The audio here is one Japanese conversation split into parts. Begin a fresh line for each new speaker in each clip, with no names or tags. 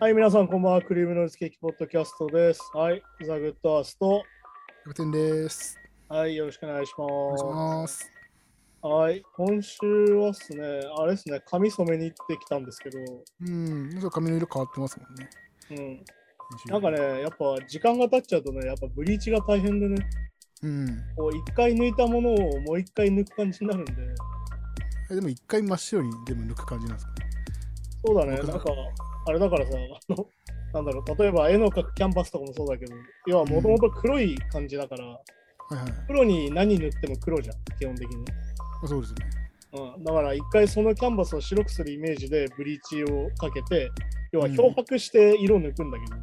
はい、皆さん、こんばんは。クリームノイズケーキポッドキャストです。はい、ザ・グッドアースト。
楽天です。
はい、よろしくお願いし
お願いし
ま
ます。
す。はい、今週はっすね、あれですね、髪染めに行ってきたんですけど、
うん、髪の色変わってますもんね。
うん、なんかね、やっぱ時間が経っちゃうとね、やっぱブリーチが大変でね、
うん。
こう一回抜いたものをもう一回抜く感じになるんで、
えでも一回真っ白に全部抜く感じなんですかね。
そうだね、なんか、あれだからさ、あの、なんだろう、例えば絵の描くキャンバスとかもそうだけど、要はもともと黒い感じだから、
はいはい。
黒に何塗っても黒じゃん、基本的に。
あそうですね。
うん、だから一回そのキャンバスを白くするイメージでブリーチをかけて、要は漂白して色を抜くんだけど、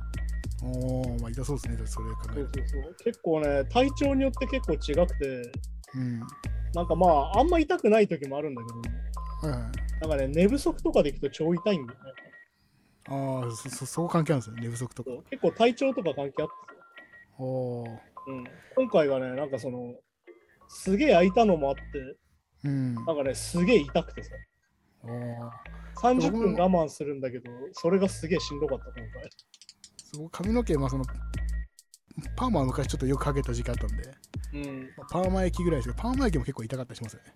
おー、まあ痛そうですね。それ考え
そう
る
そうそう結構ね、体調によって結構違くて、
うん。
なんかまあ、あんま痛くない時もあるんだけど、
はいはい。
なんかね、寝不足とかでいくと超痛いんだよね。
ああ、そ、そ、そこ関係あるんですね。寝不足とか
結構体調とか関係あってさ
おー。
うん、今回はね、なんかその、すげえ開いたのもあって、
うん。
なんかね、すげえ痛くてさ、
おー。
30分我慢するんだけど、それがすげえしんどかった、今回。
そこ髪の毛、まあその、パーマは昔ちょっとよくかけた時期あったんで、
うん。
パーマ液ぐらいですけど、パーマ液も結構痛かったりしますよね。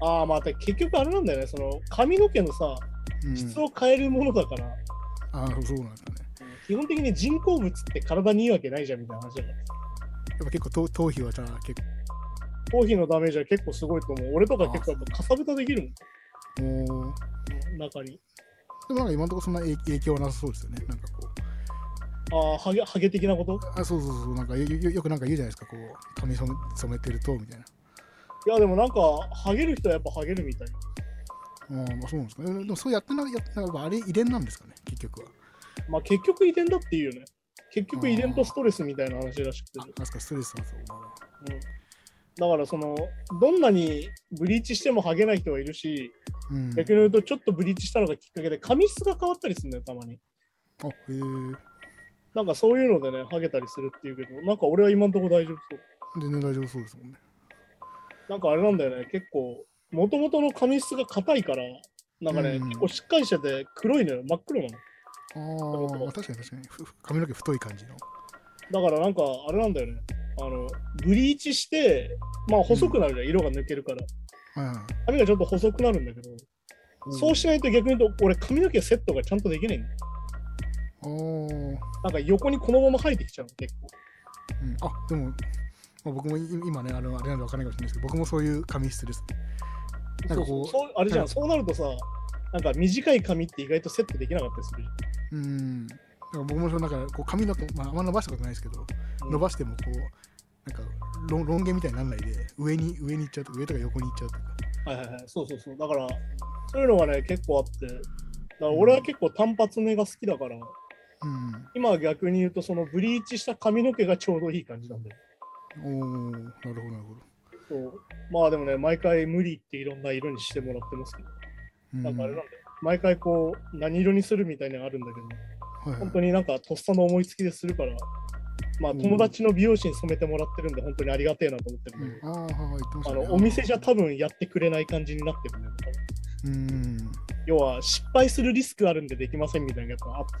ああ、まあ、で結局あれなんだよね、その髪の毛のさ、
うん。
質を変えるものだから、
ああ、そうなんですかね。
基本的に人工物って体にいいわけないじゃんみたいな話だか。
やっぱ結構頭頭皮はじゃあ結
頭皮のダメージは結構すごいと思う。俺とか結構やっぱかさぶたできる。もん、中に。
でもなんか今のところそんな影影響はなさそうですよね。なんかこ
ああ、ハゲハゲ的なこと？
う、あ、そうそうそう、なんかよよよくなんか言うじゃないですか、こう、髪染め染めてると、みたいな。
いや、でもなんか、ハゲる人はやっぱハゲるみたい。
あーまあそうなんですか。えでもそうやってな、やってなあれ遺伝なんですかね、結局は。
まあ結局遺伝だっていうよね。結局遺伝とストレスみたいな話らしくて。
あ、なんすか、ストレスはそう。まあまあ
うん、だからその、どんなにブリーチしてもハゲない人はいるし、
うん。
逆に言うとちょっとブリーチしたのがきっかけで髪質が変わったりするんだよ、たまに。
あ、へえ。
なんかそういうのでね、ハゲたりするっていうけど、なんか俺は今んとこ大丈夫そう。
全然大丈夫そうですもんね。
なんかあれなんだよね、結構、もともとの髪質が硬いから、なんかね、
うん
結構しっかりしてて黒いのよ、真っ黒なの。
ああ、まあ確かに確かに。ふ髪の毛太い感じの。
だからなんかあれなんだよね、あの、ブリーチして、まあ細くなるじゃん、色が抜けるから。
はいはい。
髪がちょっと細くなるんだけど、そうしないと逆に言うと、俺髪の毛セットがちゃんとできないんだよ。なんか横にこのまま生えてきちゃうの、結構。
うん、あ、でも、まあ、僕もい今ね、あの、あれなんでわかんないかもしれないですけど、僕もそういう髪質です。なんかこう
そうあれじゃん、
はい
そうなるとさ、なんか短い髪って意外とセットできなかったりするじ
うん。だから僕もそのなんかこう髪の毛、まあ、あんま伸ばしたことないですけど、
ゃん。
伸ばしてもこう、なんかロンロン毛みたいにならないで、上に上に行っちゃうと、上とか横に行っちゃうとか。
はいはいはい、そうそうそう。だから、そういうのがね、結構あって、だから俺は結構単発目が好きだから、
うん。
今は逆に言うと、そのブリーチした髪の毛がちょうどいい感じなんだよ。
おー、なるほど、なるほど。
そう。まあでもね、毎回無理っていろんな色にしてもらってますけど、
うん。
なんかあれなんだよ。毎回こう、何色にするみたいなのあるんだけど、
はいはい。
本当になんかとっさの思いつきでするから、まあ
うん
友達の美容師に染めてもらってるんで、本当にありがてえなと思ってるん。だけど、
あ
のお店じゃ多分やってくれない感じになってるんだよ。
うん。
要は失敗するリスクあるんでできませんみたいなやつがあってさ、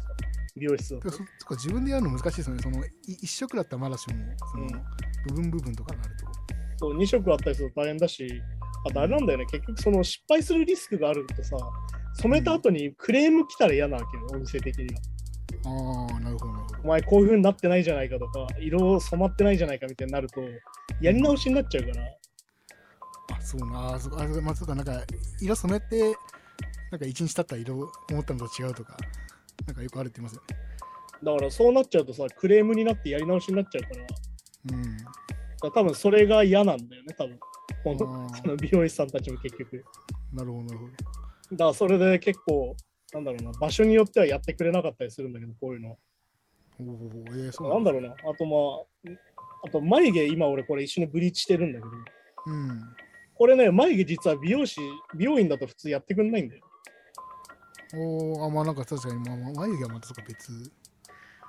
美容室だと
てかそそっか自分でやるの難しいですよね。そのい一色だったらまだしも、その、
うん
部分部分とかになると。
そう2色あったりすると大変だし、あとあれなんだよね、結局その失敗するリスクがあるとさ、染めた後にクレーム来たら嫌なわけよ、お店的には。
ああ、なるほど、
お。前こういう風になってないじゃないかとか、色染まってないじゃないかみたいになると、やり直しになっちゃうから、
あ、そうな、あ、そうあ、まあ、そうか、なんか、色染めて、なんか一日経ったら色思ったのと違うとか、なんかよくあるって言いますよね。
だからそうなっちゃうとさ、クレームになってやり直しになっちゃうから、だか
うん。
ら多分それが嫌なんだよね、多分。このその美容師さんたちも結局。
なるほど、なるほど。
だからそれで結構、なんだろうな、場所によってはやってくれなかったりするんだけど、こういうの。
おお、えー、そう
なんだろうな、あとまあ、あと眉毛、今俺これ一緒にブリーチしてるんだけど、
うん。
これね、眉毛実は美容師、美容院だと普通やってくんないんだよ。
おお、あ、まあなんか確かに、まあ、まあ眉毛はまたそっか別。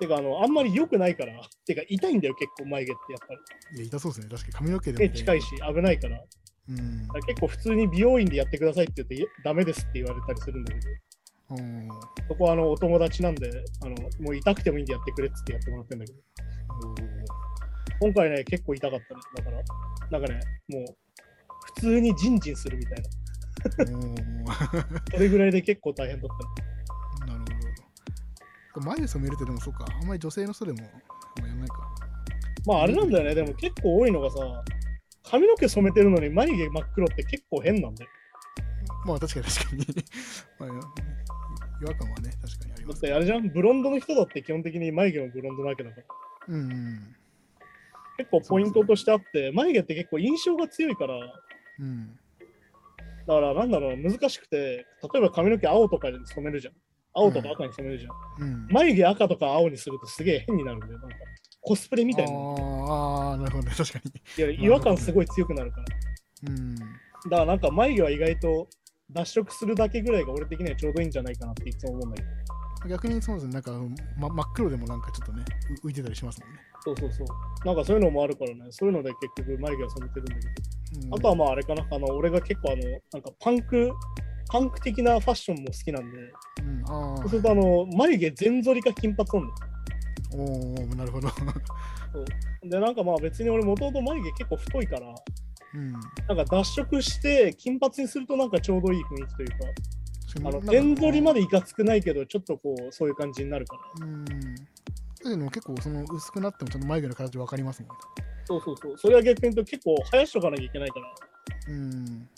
てか、あの、あんまり良くないから、てか痛いんだよ、結構眉毛ってやっぱり。
いや、痛そうですね。確かに髪の毛でも、
手近いし、危ないから。
うん。
ら結構普通に美容院でやってくださいって言って、いやダメですって言われたりするんだけど、
うん。
そこはあのお友達なんで、あのもう痛くてもいいんでやってくれっつってやってもらってんだけど、今回ね、結構痛かったね。だから、なんかね、もう普通にジンジンするみたいな。それぐらいで結構大変だったね。
なるほど。眉染めるってでもそうか、あんまり女性の人でもまあやんないか。
まああれなんだよね、でも結構多いのがさ、髪の毛染めてるのに眉毛真っ黒って結構変なんだよ。
まあ確かに確かに。まあ、違和感はね、確かにあり
だっ
ます。
てあれじゃん、ブロンドの人だって基本的に眉毛もブロンドなわけだから。
うんうん。
結構ポイントとしてあって、眉毛って結構印象が強いから、
うん。
だからなんだろう、難しくて、例えば髪の毛青とかに染めるじゃん。青とか赤に染めるじゃん。
うん。
眉毛赤とか青にするとすげえ変になるんだよ。なんかコスプレみたいな。
あーあー、なるほどね、確かに。
いや違和感すごい強くなるから。
うん。
だからなんか眉毛は意外と脱色するだけぐらいが俺的にはちょうどいいんじゃないかなっていつも思うんだけど。
逆にそうですね、なんか、ま、真っ黒でもなんかちょっとね、う浮いてたりしますもんね。
そうそうそう。なんかそういうのもあるからね。そういうので結局眉毛は染めてるんだけど。
うん
あとはまああれかな。あの俺が結構あの、なんかパンク、パンク的なファッションも好きなんで、
うん、あ
そうするとあの、眉毛全剃りか金髪なんだよ。
あ、おおなるほど。
で、なんかまあ別に俺もともと眉毛結構太いから、
うん。
なんか脱色して金髪にするとなんかちょうどいい雰囲気というか、あの
なんか
全剃りまでいかつくないけど、ちょっとこう、そういう感じになるから。
うん。だけど結構その薄くなってもちゃんと眉毛の形分かりますもんね。
そうそうそう。それは逆に言うと結構生やしとかなきゃいけないから。
うん。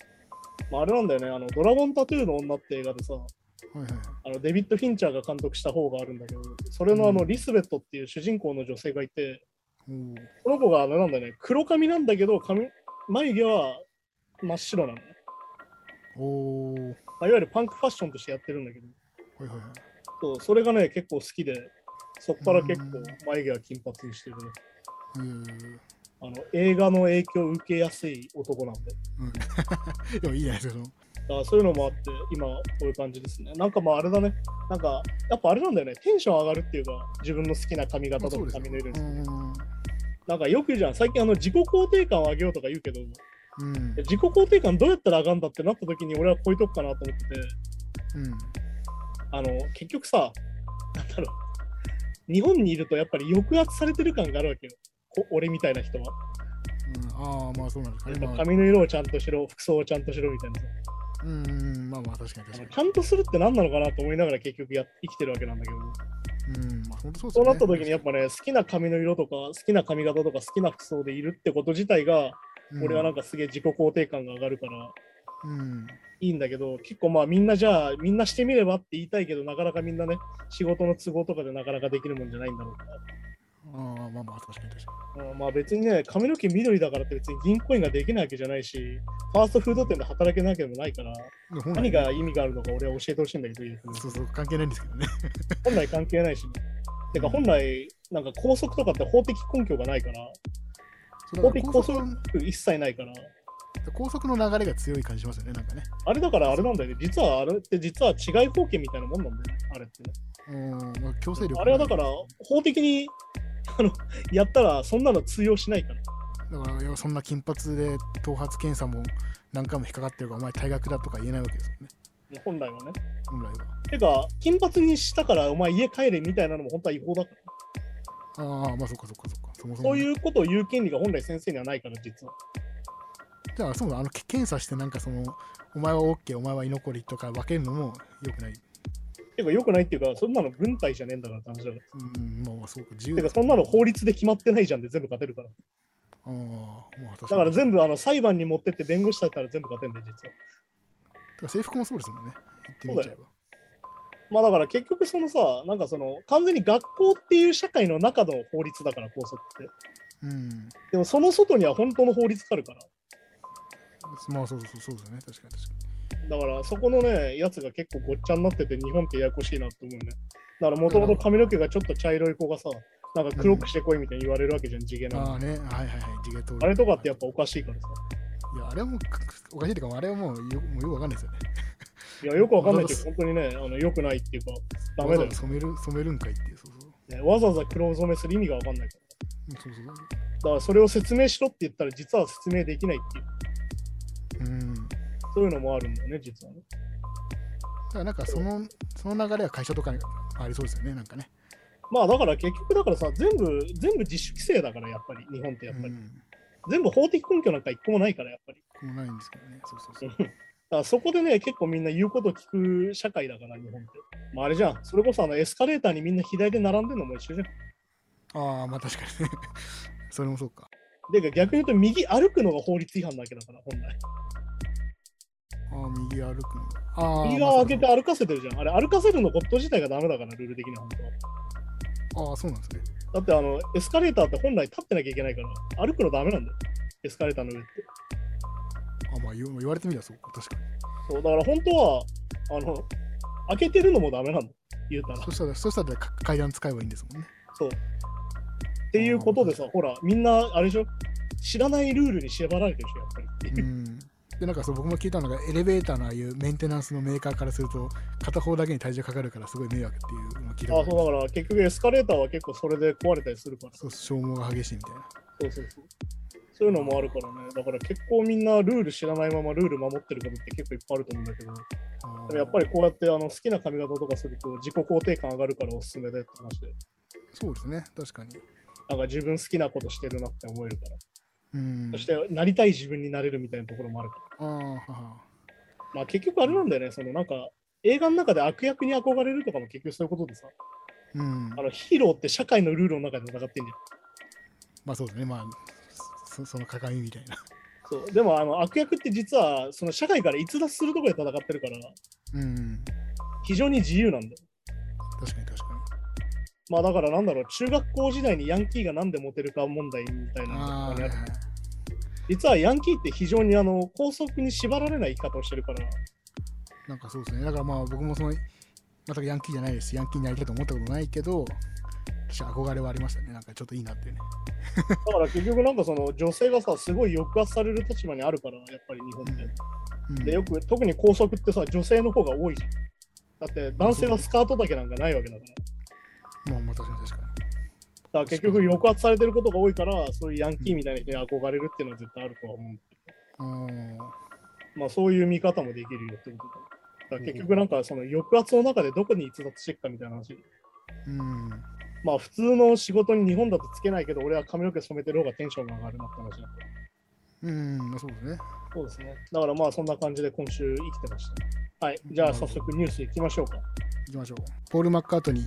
まあ、あれなんだよね、あの、ドラゴンタトゥーの女って映画でさ、
はいはいはい。
あのデビッド・フィンチャーが監督した方があるんだけど、それのあの、
うん
リスベットっていう主人公の女性がいて、
おー
この子があのなんだよね、黒髪なんだけど、髪眉毛は真っ白なのね。
おー。
まあ、いわゆるパンクファッションとしてやってるんだけど、
はいはいはい。
そうそれがね、結構好きで、そっから結構眉毛は金髪にしてるね。あの映画の影響を受けやすい男なんで。
うん。でもいいじゃないですか。その
だそういうのもあって、今こういう感じですね。なんかまああれだね。なんか、やっぱあれなんだよね。テンション上がるっていうか、自分の好きな髪型とか髪の色に。
うん。
なんかよく言うじゃん。最近あの自己肯定感を上げようとか言うけど、
うん。
自己肯定感どうやったら上がるんだってなった時に俺はこういうとこかなと思ってて、
うん。
あの、結局さ、なんだろう。日本にいるとやっぱり抑圧されてる感があるわけよ。こ俺みたいな人は。
うん、ああ、まあそうなんですかね。まあ、
髪の色をちゃんとしろ、服装をちゃんとしろみたいなさ。
うんうん、まあまあ確かに確か
ちゃんとするって何なのかなと思いながら結局や生きてるわけなんだけど、
に。うん、まあそう
そう。なった時にやっぱね、好きな髪の色とか、好きな髪型とか、好きな服装でいるってこと自体が、俺はなん
か、
かすげえ自己肯定感が上がるから
うん、
いいんだけど、結構まあみんなじゃあ、みんなしてみればって言いたいけど、なかなかみんなね、仕事の都合とかでなかなかできるもんじゃないんだろうから。
ああ、まあまあ確かに確か
うんまあ別にね、髪の毛緑だからって別に銀行員ができないわけじゃないし、ファーストフード店で働けなきゃでもないから、何が意味があるのか俺は教えてほしいんだけど、いいですね
そうそう、関係ないんですけどね。
本来関係ないしね。てか本来、なんか拘束とかって法的根拠がないから、
そう
法的拘
だから高速
束一切ないから、
高速の流れが強い感じしますよね、なんかね。
あれだからあれなんだよね。実はあれって実は違い法権みたいなもんなんだよね。あれってね。
うん、まあ、強制力。
あれはだから法的に あのやったらそんなの通用しないから。
だから、そんな金髪で頭髪検査も何回も引っかかってるから、お前退学だとか言えないわけですよね、
本来はね。
本来は。
てか、金髪にしたからお前家帰れみたいなのも本当は違法だから。
ああ、まあそっかそっかそっか。そもそもね、
そういうことを言う権利が本来先生にはないから、実は。
じゃあ、そうだ、あの、け検査してなんかその、お前は OK、お前は居残りとか分けるのも良くない。
てか、良くないっていうか、そんなの軍隊じゃねえんだからって話だから。
うん、まあまあそうか、自由
てか、そんなの法律で決まってないじゃんで全部勝てるから。
ああ、まあ確かに。
だから全部あの裁判に持ってって弁護士だったら全部勝てんだよ、実は。
てか制服もそうですもんね。言ってみちゃえば。
まあだから結局そのさ、なんかその完全に学校っていう社会の中の法律だから、校則って。
うん。
でもその外には本当の法律があるから。
まあそうそうそうですよね。確かに確か
だからそこのね、やつが結構ごっちゃになってて、日本ってややこしいなって思うね。だからもともと髪の毛がちょっと茶色い子がさ、なんか黒くしてこいみたいに言われるわけじゃん、地毛
に。
なのに。
ああね、はいはいはい、地毛通る
あれとかってやっぱおかしいからさ。
いや、あれはもうおかしいというか、あれはもうよもうよくわかんないですよね。
いや、よくわかんないけど、本当にね、あの良くないっていうか、ダメだよ
染める染めるんかいっていう。そうそう。
ね。わざわざ黒染めする意味がわかんないから。
うんそうそう。
だからそれを説明しろって言ったら、実は説明できないっていう、
うん。
そういうのもあるんだよね、実はね。
からなんかそのその流れは会社とかにありそうですよね、なんかね。
まあだから結局だからさ、全部、全部自主規制だから、やっぱり、日本ってやっぱり。
うん
全部法的根拠なんか一個もないから、やっぱり。
こうないんですけどね。そうそうそう。
だそこでね、結構みんな言うこと聞く社会だから、日本って。まああれじゃん、それこそあのエスカレーターにみんな左で並んでるのも一緒じゃん。
ああ、まあ確かにね。それもそうか。
でか逆に言うと、右歩くのが法律違反なわけだから、本来。
ああ、右歩くの。ああ、
右側を開けて歩かせてるじゃん。あれ、歩かせるのこと自体がダメだから、ルール的には本当は。
ああ、そうなんですね。
だってあの、エスカレーターって本来立ってなきゃいけないから、歩くのダメなんだよ。エスカレーターの上って。
あまあ言われてみればそうか、確かに。
そう、だから本当は、あの、開けてるのもダメなんだ。言うたら。
そしたら、そしたらか階段使えばいいんですもんね。
そう。っていうことでさ、ほら、みんな、あれでしょ？知らないルールに縛られてるでしょ、やっぱり。う
ん。で、なんかそう僕も聞いたのが、エレベーターのああいうメンテナンスのメーカーからすると、片方だけに体重かかるからすごい迷惑っていうのを聞いた
あ、そうだから、結局エスカレーターは結構それで壊れたりするから。
そう消耗が激しいみたいな。
そうそうそう。そういうのもあるからね。だから結構みんなルール知らないままルール守ってることって結構いっぱいあると思うんだけど、でもやっぱりこうやってあの好きな髪型とかすると自己肯定感上がるからおすすめでって話で、
そうですね、確かに。
なんか自分好きなことしてるなって思えるから、
うん。
そしてなりたい自分になれるみたいなところもあるから。
あ。
まあ結局あれなんだよね、そのなんか映画の中で悪役に憧れるとかも結局そういうことでさ、
うん
あ。のヒーローって社会のルールの中で戦ってんじゃん。
まあそうですね、まあ、そその鏡みたいな。
そうでもあの悪役って実はその社会から逸脱するところで戦ってるから、
うん。
非常に自由なんだよ。まあだからなんだろう、中学校時代にヤンキーがなんでモテるか問題みたい
に。
なの
ああ、
がね
はいはい
実はヤンキーって非常にあの拘束に縛られない生き方をしてるから、
なんかそうですね。だからまあ僕もその、またヤンキーじゃないです。ヤンキーになりたいと思ったことないけど、私憧れはありましたね。なんかちょっといいなってね。
だから結局なんかその女性がさ、すごい抑圧される立場にあるから、やっぱり日本って。
うん、
で、よく特に拘束ってさ、女性の方が多いじゃん。だって男性はスカートだけなんかないわけだから。
まあまあ確かに確か
だから結局抑圧されてることが多いから、そういうヤンキーみたいな人に憧れるっていうのは絶対あるとは思う。
に。あ
まあそういう見方もできるよってことだ。だ結局なんかその抑圧の中でどこに逸脱していくかみたいな話。
ーうん。
まあ普通の仕事に日本だとつけないけど、俺は髪の毛染めてる方がテンションが上がるなって話だ。
うん、まあそうですね。
そうですね。だからまあそんな感じで今週生きてました。はい。じゃあ早速ニュースいきましょうか。
いきましょう。ポール・マッカートニー、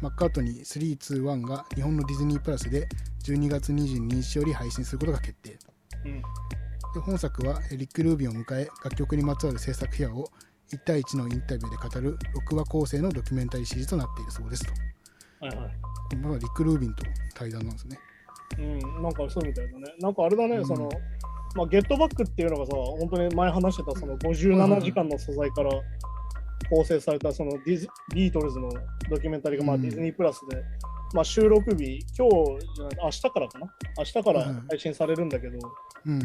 マッカートニー321が日本のディズニープラスで12月22日より配信することが決定。
うん。
で本作はえリック・ルービンを迎え楽曲にまつわる制作秘話を1対1のインタビューで語る6話構成のドキュメンタリーシリーズとなっているそうですと。
はいはい。
まだリック・ルービンと対談なんですね。
うん。なんかそうみたいだね。なんかあれだね、
うん
その、まあゲットバックっていうのがさ、本当に前話してたその57時間の素材から構成されたそのディズビートルズのドキュメンタリーがまあ
うん。
ディズニープラスで、まあ収録日、今日じゃない、明日からかな？明日から
うん。
配信されるんだけど、
うん。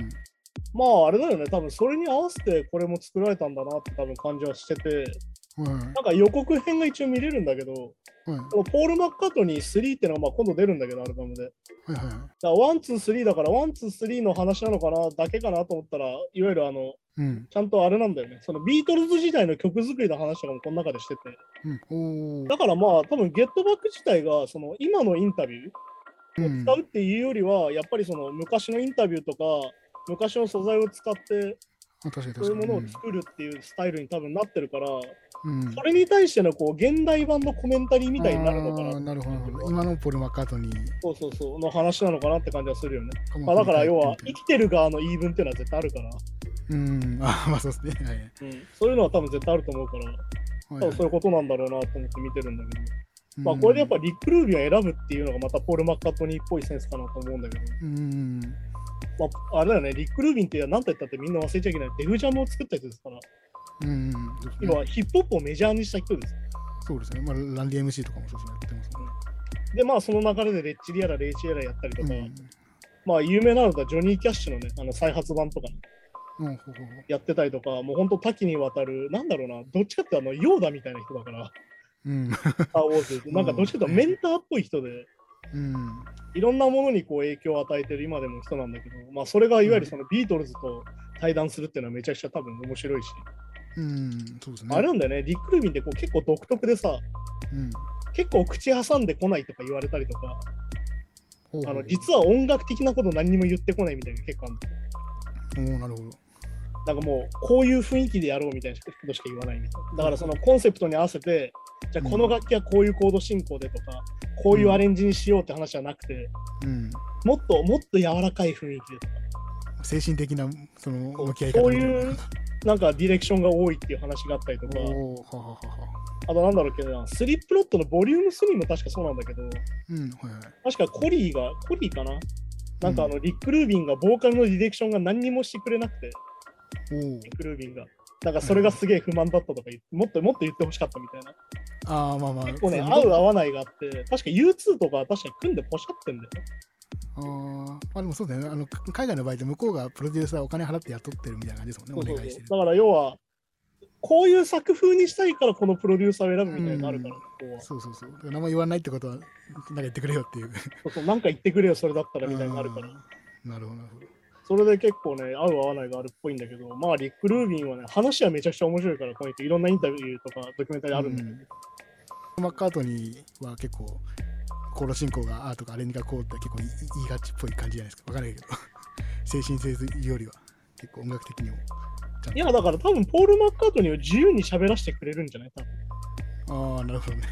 まああれだよね、多分それに合わせてこれも作られたんだなって多分感じはしてて、
はい
なんか予告編が一応見れるんだけど、
はい
ポール・マッカートニー3っていうのがまあ今度出るんだけど、アルバムで。
はいはい。
だから one、two、three だから、 one、two、three の話なのかなだけかなと思ったら、いわゆるあの、
うん。
ちゃんとあれなんだよね。そのビートルズ時代の曲作りの話とかもこの中でしてて。
うん。
だからまあ、多分ゲットバック自体が、その今のインタビュー
うん
を使うっていうよりは、やっぱりその昔のインタビューとか、昔の素材を使って、そういう。ものを作るっていうスタイルに多分なってるから、
うん。
それに対してのこう現代版のコメンタリーみたいになるのかな。
なるほど。今のポール・マッカートニー
そうそうそう、の話なのかなって感じはするよね。まあ、だから要は生きてる側の言い分っていうのは絶対あるから、
うん。あまあそうですね。はい。
うん、そういうのは多分絶対あると思うから、
はい
多分そういうことなんだろうなと思って見てるんだけど、
うん
まあこれでやっぱリック・ルービーを選ぶっていうのがまたポール・マッカートニーっぽいセンスかなと思うんだけど、
うん。
まあ、あれだよね、リック・ルービンって何と言ったってみんな忘れちゃいけない、デフジャムを作った人ですから、
うん。ね
今はヒップホップをメジャーにした人です。
そうですね。まあ、ランディ MC とかもそうですね。やってますね。
で、まあその流れでレッチリやらレイチリやらやったりとか、
うん。
まあ有名なのがジョニー・キャッシュのね、あの再発版とかね、やってたりとか、もう本当多岐にわたる、なんだろうな、どっちかってあの、ヨーダみたいな人だから、
うん。
スター・ウォーズ。っ てなんかどっちかというとメンターっぽい人で、
うん。
いろんなものにこう影響を与えてる今でも人なんだけど、まあそれがいわゆるそのビートルズと対談するっていうのはめちゃくちゃ多分面白いし、
うん、そうですね。
あれなんだよね、リック・ルービンってこう結構独特でさ、
うん。
結構口挟んでこないとか言われたりとか、あの実は音楽的なこと何にも言ってこないみたいな結構あるんだよ。
おーなるほど。
なんかもう、こういう雰囲気でやろうみたいなことしか言わない。だからそのコンセプトに合わせて、じゃあこの楽器はこういうコード進行でとか、こういうアレンジにしようって話じゃなくて、
うん。
もっともっと柔らかい雰囲気でとか、
精神的なその向き合い方
そう
い
うなんかディレクションが多いっていう話があったりとか、
はははは。
あとなんだろうけどな、スリップロットのボリューム3も確かそうなんだけど、
うん、はいはい。
確かコリーが、コリーかな？なんかあの、リック・ルービンがボーカルのディレクションが何にもしてくれなくて、
おお。
リック・ルービンが。なんかそれがすげえ不満だったとか言って、もっともっと言ってほしかったみたいな。
ああ、まあまあ。
結構ね、合う合わないがあって、確か U2 とか確かに組んでポシャってんだよね。
ああでもそうだよね。あの海外の場合って向こうがプロデューサーお金払って雇ってるみたいな感じですもんね。お願いしてる。
だから要は、こういう作風にしたいからこのプロデューサーを選ぶみたいなのがあるから、ここは
そうそうそう。名前言わないってことは、なんか言ってくれよっていう。
そうそうなんか言ってくれよ、それだったらみたいになるから。
うんなるほど、なるほど。
それで結構ね、合う合わないがあるっぽいんだけど、まあ、リック・ルービンはね、話はめちゃくちゃ面白いから、この人いろんなインタビューとかドキュメンタリーあるんだけど、
うんマッカートニーは結構、コード進行がああとかアレンジがこうって結構言いがちっぽい感じじゃないですか。わからないけど。精神性よりは結構音楽的にも。
いや、だから多分、ポール・マッカートニーを自由に喋らせてくれるんじゃない？多分。
ああ、なるほどね。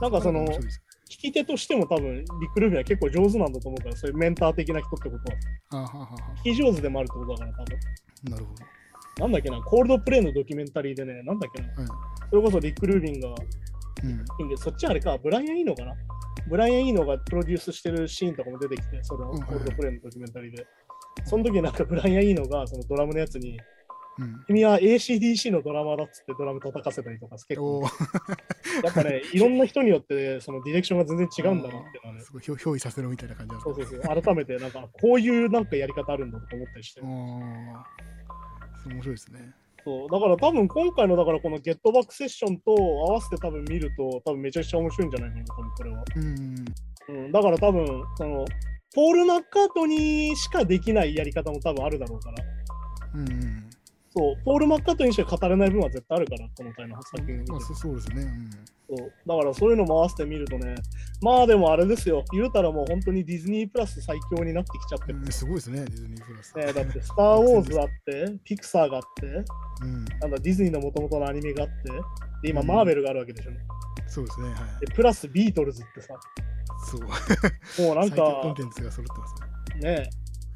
なんかその、き手としても多分、リック・ルービンは結構上手なんだと思うから、そういうメンター的な人ってことは、聞き上手でもあるってことだから、多分。
ーなるほ
なんだっけな、コールドプレイのドキュメンタリーでね、なんだっけな。それこそリック・ルービンが、
うん。
そっちあれか、ブライアン・イーノかなブライアン・イーノがプロデュースしてるシーンとかも出てきて、その
うん
コールドプレイのドキュメンタリーで。その時なんかブライアン・イーノがそのドラムのやつに、
うん。
君は ACDC のドラマーだっつってドラム叩かせたりとか、結構、やっぱね、いろんな人によってそのディレクションが全然違うんだなっていうのはね、
すごい憑依させろみたいな感じなんですか
そうそうそう、改めてなんかこういうなんかやり方あるんだとか思ったりして。
面白いですね。
そうだから多分今回のだからこのゲットバックセッションと合わせて多分見ると多分めちゃくちゃ面白いんじゃないかな、多分これは。
うん。
うん、だから多分そのポール・マッカートニーしかできないやり方も多分あるだろうから。
うんうん。
そう、ポール・マッカートニーしか語れない分は絶対あるから、今回の作品
まあ、そそうですね。うん。
そうだからそういうのも合わせてみるとね、まあでもあれですよ、言うたらもう本当にディズニープラス最強になってきちゃってる。
うんすごいですね、ディズニープラス。
ね、だって、スター・ウォーズあって、ピクサーがあって、
うん。
なんだディズニーの元々のアニメがあって、で今、
うん
マーベルがあるわけでしょ。
そうですね。はい。
で、プラスビートルズってさ、
そう。
もうなん
最強コン
か
テンツが揃ってますね。
ね、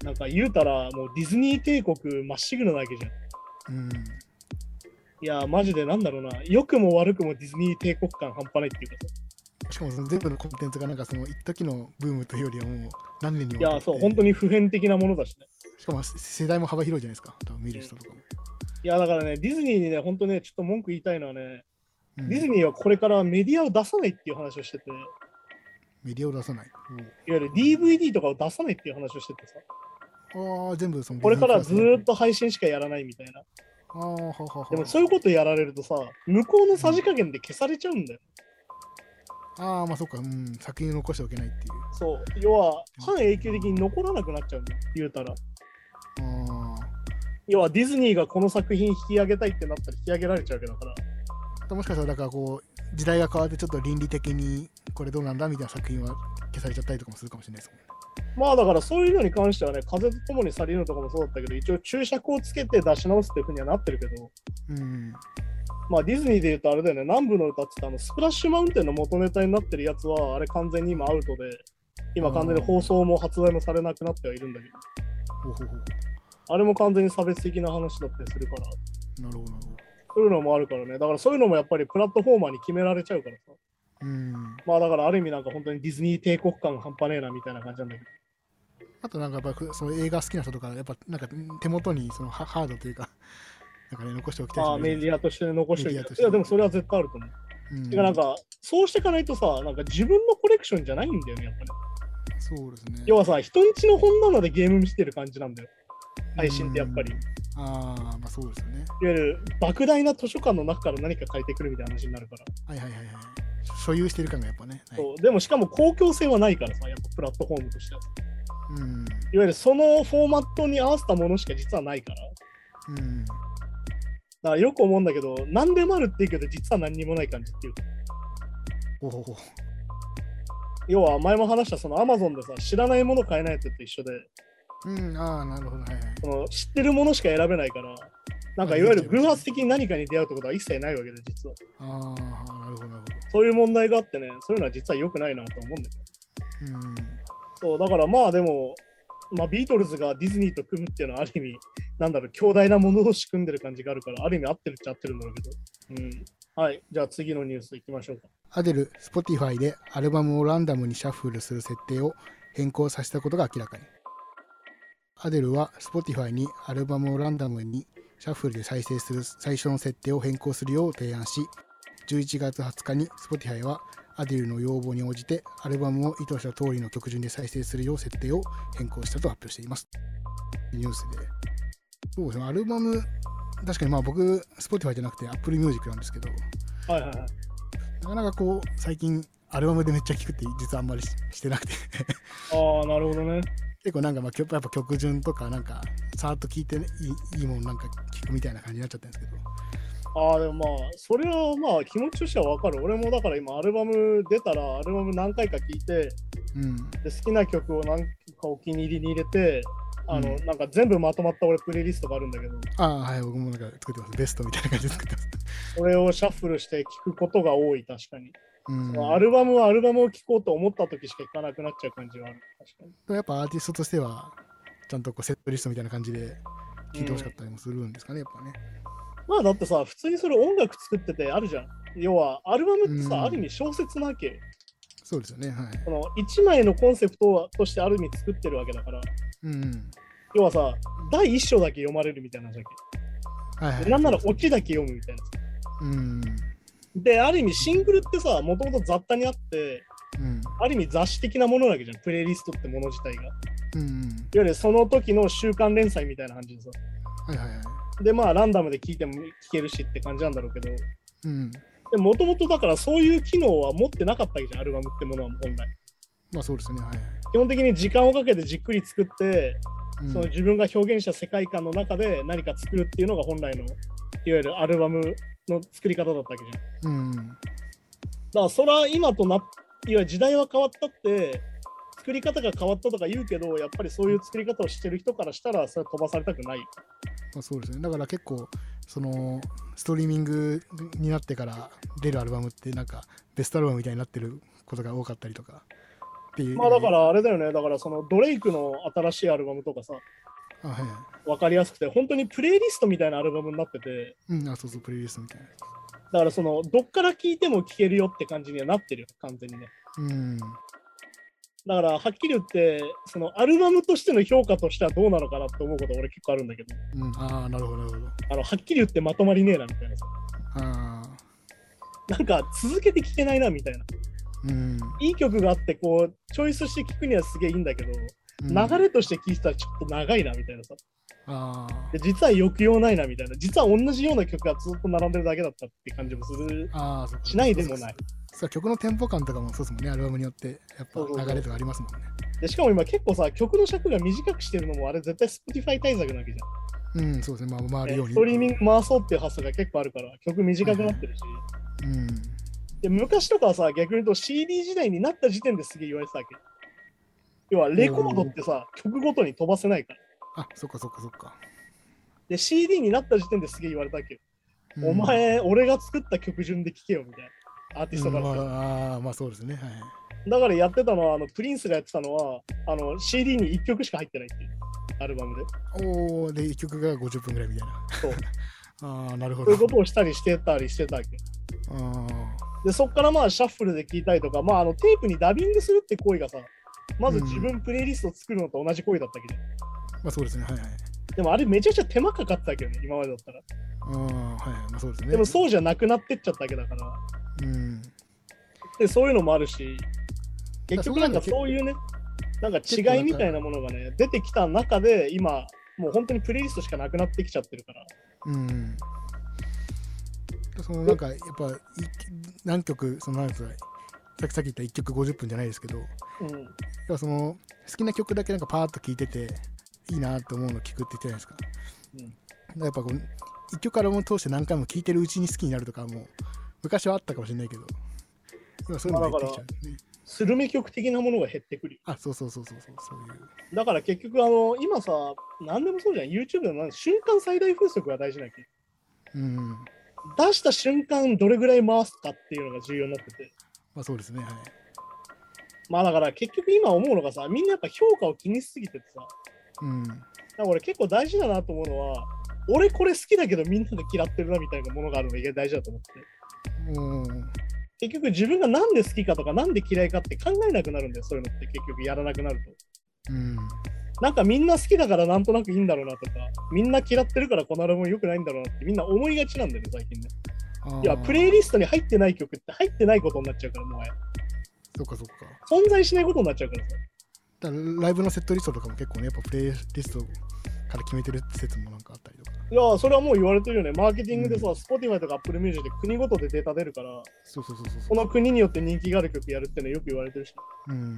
なんか言うたらもうディズニー帝国まっしぐるなわけじゃん。
うん。
いや、マジでなんだろうな、良くも悪くもディズニー帝国感半端ないっていうかさ。
しかもその全部のコンテンツがなんかその一時のブームというよりはもう何年に
いや、そう、本
に
当に普遍的なものだしね。
しかも世代も幅広いじゃないですか。多分見る人とかも。
いや、だからね、ディズニーにね、本当ね、ちょっと文句言いたいのはね、
うん
ディズニーはこれからメディアを出さないっていう話をしてて、いわ
メディアを出さない。
ゆる DVD とかを出さないっていう話をしててさ、
ああ、全部その
これからずーっ
と。
と配信しかやらないみたいな。
ああ、ははは。
でもそういうことやられるとさ、向こうのさじ加減で消されちゃうんだよ。
ああ、まあそっか、うん、作品を残しておけないっていう。
そう、要は半永久的に残らなくなっちゃうんだよ、言うたら。
ああ。
要はディズニーがこの作品引き上げたいってなったら引き上げられちゃうわけだから。
もしかしたらだからこう時代が変わってちょっと倫理的にこれどうなんだみたいな作品は消されちゃったりとかもするかもしれないですもんね。
まあだからそういうのに関してはね、風と共に去りぬとかもそうだったけど、一応注釈をつけて出し直すっていうふうにはなってるけど、
うん。
まあディズニーで言うとあれだよね、南部の歌ってあのスプラッシュマウンテンの元ネタになってるやつは、あれ完全に今アウトで、今完全に放送も発売もされなくなってはいるんだけど。あれも完全に差別的な話だったりするから、
なるほど、なるほど。
そういうのもあるからね、だからそういうのもやっぱりプラットフォーマーに決められちゃうからさ、
うん。
まあだからある意味なんか本当にディズニー帝国感半端ねえなみたいな感じなんだけど、
あとなんかやっぱその映画好きな人とか、やっぱなんか手元にそのハハードというか、なんかね、残しておきたい
まあメディアとして残しておいて、
メディアとして
いやでもそれは絶対あると思う。
うん
てかなんか、そうしていかないとさ、なんか自分のコレクションじゃないんだよね、やっぱり。
そうですね。
要はさ、人んちの本棚でゲーム見てる感じなんだよ。配信ってやっぱり。い
うん。ああ、まあそうですよね。
わゆる、莫大な図書館の中から何か借りてくるみたいな話になるから。
はいはいはいはい。所有してる感がやっぱね。はい、
そうでもしかも公共性はないからさ、やっぱプラットフォームとしては。
うん。
いわゆるそのフォーマットに合わせたものしか実はないから。
うん。
だからよく思うんだけど、何でもあるっていうけど、実は何にもない感じっていうか。
おお
要は前も話したその Amazon でさ、知らないもの買えないやつと一緒で、
うん、ああ、なるほど。はいはい。
その知ってるものしか選べないから、なんかいわゆる偶発的に何かに出会うってことは一切ないわけで、実は。
ああ、なるほど、なる
そういう問題があってね、そういうのは実は良くないなと思うんだよ。
ほど。うん。
そう、だからまあでも、まあビートルズがディズニーと組むっていうのはある意味、なんだろう、強大なものを仕組んでる感じがあるから、ある意味合ってるっちゃ合ってるんだろうけど。うん。はい、じゃあ次のニュースいきましょうか。
アデル、Spotify でアルバムをランダムにシャッフルする設定を変更させたことが明らかに。アデルは Spotify にアルバムをランダムにシャッフルで再生する最初の設定を変更するよう提案し、11月20日に Spotify はアデルの要望に応じてアルバムを意図した通りの曲順で再生するよう設定を変更したと発表しています。ニュースで。そうですね、アルバム、確かにまあ僕、Spotify じゃなくて Apple Music なんですけど、
はいはいはい。
なかなかこう、最近、アルバムでめっちゃ聴くって実はあんまりししてなくて
ああ、なるほどね。
結構なんかまあ曲やっぱ曲順とかなんかさーっと聴いていいいいもんなんか聴くみたいな感じになっちゃったんですけど。
ああ、でもまあ、それはまあ気持ちとしてはわかる。俺もだから今アルバム出たらアルバム何回か聴いて、
うん。
で好きな曲を何かお気に入りに入れて、あの、
うん。
なんか全部まとまった俺プレイリストがあるんだけど、
ああはい僕もなんか作ってます。ベストみたいな感じで作ってます。
それをシャッフルして聴くことが多い、確かに。
うん
アルバムはアルバムを聴こうと思った時しか聴かなくなっちゃう感じはある。確かに。
やっぱアーティストとしてはちゃんとこうセットリストみたいな感じで聴いてほしかったりもするんですかねやっぱね
まあだってさ、普通にそれ音楽作っててあるじゃん。要は、アルバムってさ、
うん
ある意味小説なわけよ。
そうですよねはい
その1枚のコンセプトとしてある意味作ってるわけだから、
うん
要はさ、第1章だけ読まれるみたいなじゃ
はいはい
け。なんならオチだけ読むみたいなさ。
うん
で、ある意味シングルってさ、もともと雑多にあって、
うん。
ある意味雑誌的なものなわけじゃん、プレイリストってもの自体が。いわ
うん。
ゆるその時の週刊連載みたいな感じでさ。
はいはいはい。
で、まあ、ランダムで聞いても聞けるしって感じなんだろうけど、
うん。
でもともとだからそういう機能は持ってなかったわけじゃん、アルバムってものは本来。
まあそうですねはいはい。
基本的に時間をかけてじっくり作って、
うん。
その自分が表現した世界観の中で何か作るっていうのが本来のいわゆるアルバムの作り方だったわけじゃん。だ
うん
からそれは今とな、いわゆる時代は変わったって、作り方が変わったとか言うけど、やっぱりそういう作り方をしてる人からしたら、それは飛ばされたくない。
まあ、そうですねだから結構そのストリーミングになってから出るアルバムってなんかベストアルバムみたいになってることが多かったりとかっていう
まあだからあれだよね、だからそのドレイクの新しいアルバムとかさ、
あはいはい。
わかりやすくて、本当にプレイリストみたいなアルバムになってて、
うんあそうそうプレイリストみたいな
だからその、どっから聴いても聴けるよって感じにはなってるよ、完全にね。
うん。
だから、はっきり言って、そのアルバムとしての評価としてはどうなのかなって思うこと俺結構あるんだけど、
うんああなるほどなるほど。
あのはっきり言ってまとまりねえなみたいな。さ。
ああ
なんか続けて聴けないなみたいな。
うん。
いい曲があって、こう、チョイスして聴くにはすげえいいんだけど、
うん
流れとして聴いてたらちょっと長いなみたいなさ。
ああ
で実は抑揚ないなみたいな。実は同じような曲がずっと並んでるだけだったって感じもする
ああそうか
しないでもない。
そう曲のテンポ感とかもそうですもんねアルバムによってやっぱ流れとかありますもんね
でしかも今結構さ、曲の尺が短くしてるのもあれ絶対 Spotify 対策なわけじゃん。
うんそうですねまあ回るように
ストリーミング回そうっていう発想が結構あるから、曲短くなってるし。
うん
で昔とかはさ、逆に言うと CD 時代になった時点ですげえ言われてたわけ。要はレコードってさ、曲ごとに飛ばせないから。
あそっかそっかそっか、
で、CD になった時点ですげえ言われたわけよ。
うん
お前、俺が作った曲順で聴けよみたいな。アーティスト
うん
からしたら
まああーまあそうですねはい
だからやってたのは、あのプリンスがやってたのは、あの CD に1曲しか入ってないっていう、アルバムで。
おおで1曲が50分ぐらいみたいな
そう。
ああなるほど
そういうことをしたりしてたりしてたわけ。
あ
で、そっからまあシャッフルで聴いたりとか、まああのテープにダビングするって行為がさ、まず自分プレイリストを作るのと同じ行為だったわけじゃん。
ーまあそうですねはいはい
でもあれめちゃくちゃ手間かかってたわけどね、今までだったら。
ああはいはいまあそうですね
でもそうじゃなくなってっちゃったわけだから。
うん
で、そういうのもあるし、結局なんか
そう
いうね、なんか違いみたいなものがね、出てきた中で、今、もう本当にプレイリストしかなくなってきちゃってるから。
うんそのなんかやっぱい何曲そのなんつうのさっきさっき言った1曲50分じゃないですけど
うん。
ぱその好きな曲だけなんかパーッと聴いてていいなと思うの聞くって言ってたじゃないですか、
うん
やっぱこう一曲からも通して何回も聴いてるうちに好きになるとかも昔はあったかもしれないけど今そういうのが減ってきちゃうね
スルメ曲的なものが減ってくる。
あそうそうそうそうそうそういう
だから結局、あの、今さ、何でもそうじゃん。YouTube でも瞬間最大風速が大事なわけ。
うん
出した瞬間どれぐらい回すかっていうのが重要になってて。
まあそうですねはい
まあだから結局今思うのがさ、みんなやっぱ評価を気にしすぎててさ、
うん
だから俺結構大事だなと思うのは、俺これ好きだけどみんなで嫌ってるなみたいなものがあるのが意外に大事だと思ってて。
うん
結局自分がなんで好きかとかなんで嫌いかって考えなくなるんだよ、そういうのって結局やらなくなると。
うん
なんかみんな好きだからなんとなくいいんだろうなとか、みんな嫌ってるからこのアルバム良くないんだろうなってみんな思いがちなんだよね、最近ね。いや、プレイリストに入ってない曲って入ってないことになっちゃうから、もはや。
そっかそっか
存在しないことになっちゃうからさ。
だからライブのセットリストとかも結構ねやっぱプレイリストから決めてる説もなんかあったりとか
いや、それはもう言われてるよね。マーケティングでさ、Spotify とか Apple Music で国ごとでデータ出るから、
そうそうそうそう
この国によって人気がある曲やるってのはよく言われてるし。
うん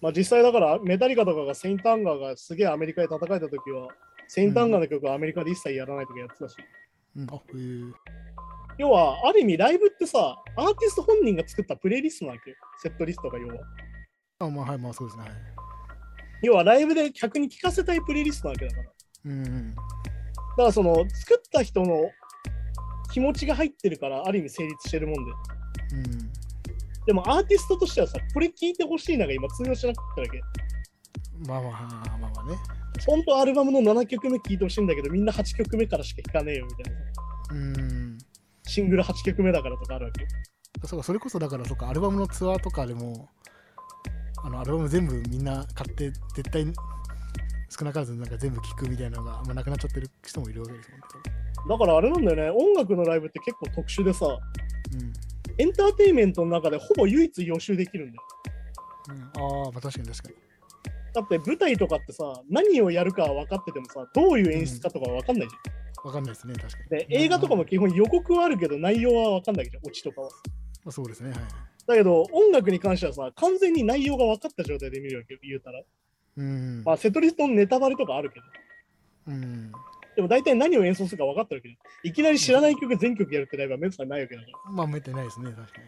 まあ実際だから、メタリカとかが St. Anger がすげえアメリカで戦えた時は、 St. Anger の曲はアメリカで一切やらないとかやってたし。
うんあへえ
要は、ある意味ライブってさ、アーティスト本人が作ったプレイリストなわけよ。セットリストが要は。
あまあはいまあそうですねはい
要はライブで客に聴かせたいプレイリストなわけだから。だ
うん
からその、作った人の気持ちが入ってるから、ある意味成立してるもんで。
うん
でもアーティストとしてはさ、これ聞いてほしいなが今通用しなかったわけ。
まあまあまあまあまあね
本当アルバムの7曲目聴いてほしいんだけど、みんな8曲目からしか弾かねえよみたいな。
うん
シングル8曲目だからとかあるわけ。よ。
そうかそれこそだからそうかアルバムのツアーとかでもあのアルバム全部みんな買って絶対少なからずなんか全部聴くみたいなのがあんまなくなっちゃってる人もいるわけですもんね。
だからあれなんだよね、音楽のライブって結構特殊でさ、
うん。
エンターテインメントの中でほぼ唯一予習できるんだよ。
うん、ああ確かに確かに
だって舞台とかってさ、何をやるかは分かっててもさ、どういう演出かとかは分かんないじ
わかんないですね確かに
ゃん。で、映画とかも基本予告はあるけど、内容は分かんないじゃん、オチとかは。
まあ、そうですねはい
だけど、音楽に関してはさ、完全に内容が分かった状態で見るわけよ、言うたら。
うん
まあ、セトリストのネタバレとかあるけど。
うん
でも大体何を演奏するか分かってるわけど、いきなり知らない曲全曲やるってライブはめったにないわけだから。
まあめってないですね確か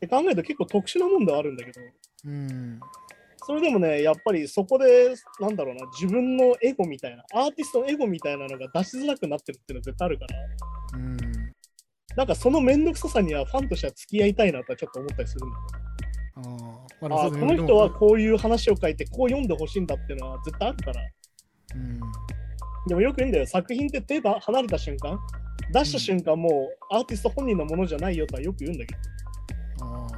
で考えると結構特殊なもんではあるんだけど、
にうん
それでもね、やっぱりそこで、なんだろうな、自分のエゴみたいな、アーティストのエゴみたいなのが出しづらくなってるっていうのは絶対あるから、
うん。
なんかそのめんどくささにはファンとしては付き合いたいなとはちょっと思ったりするんだよ。
あー。ま
ああ、この人はこういう話を書いて、こう読んでほしいんだっていうのは絶対あるから。
うん。
でもよく言うんだよ、作品って手が離れた瞬間、出した瞬間もうアーティスト本人のものじゃないよとはよく言うんだけど、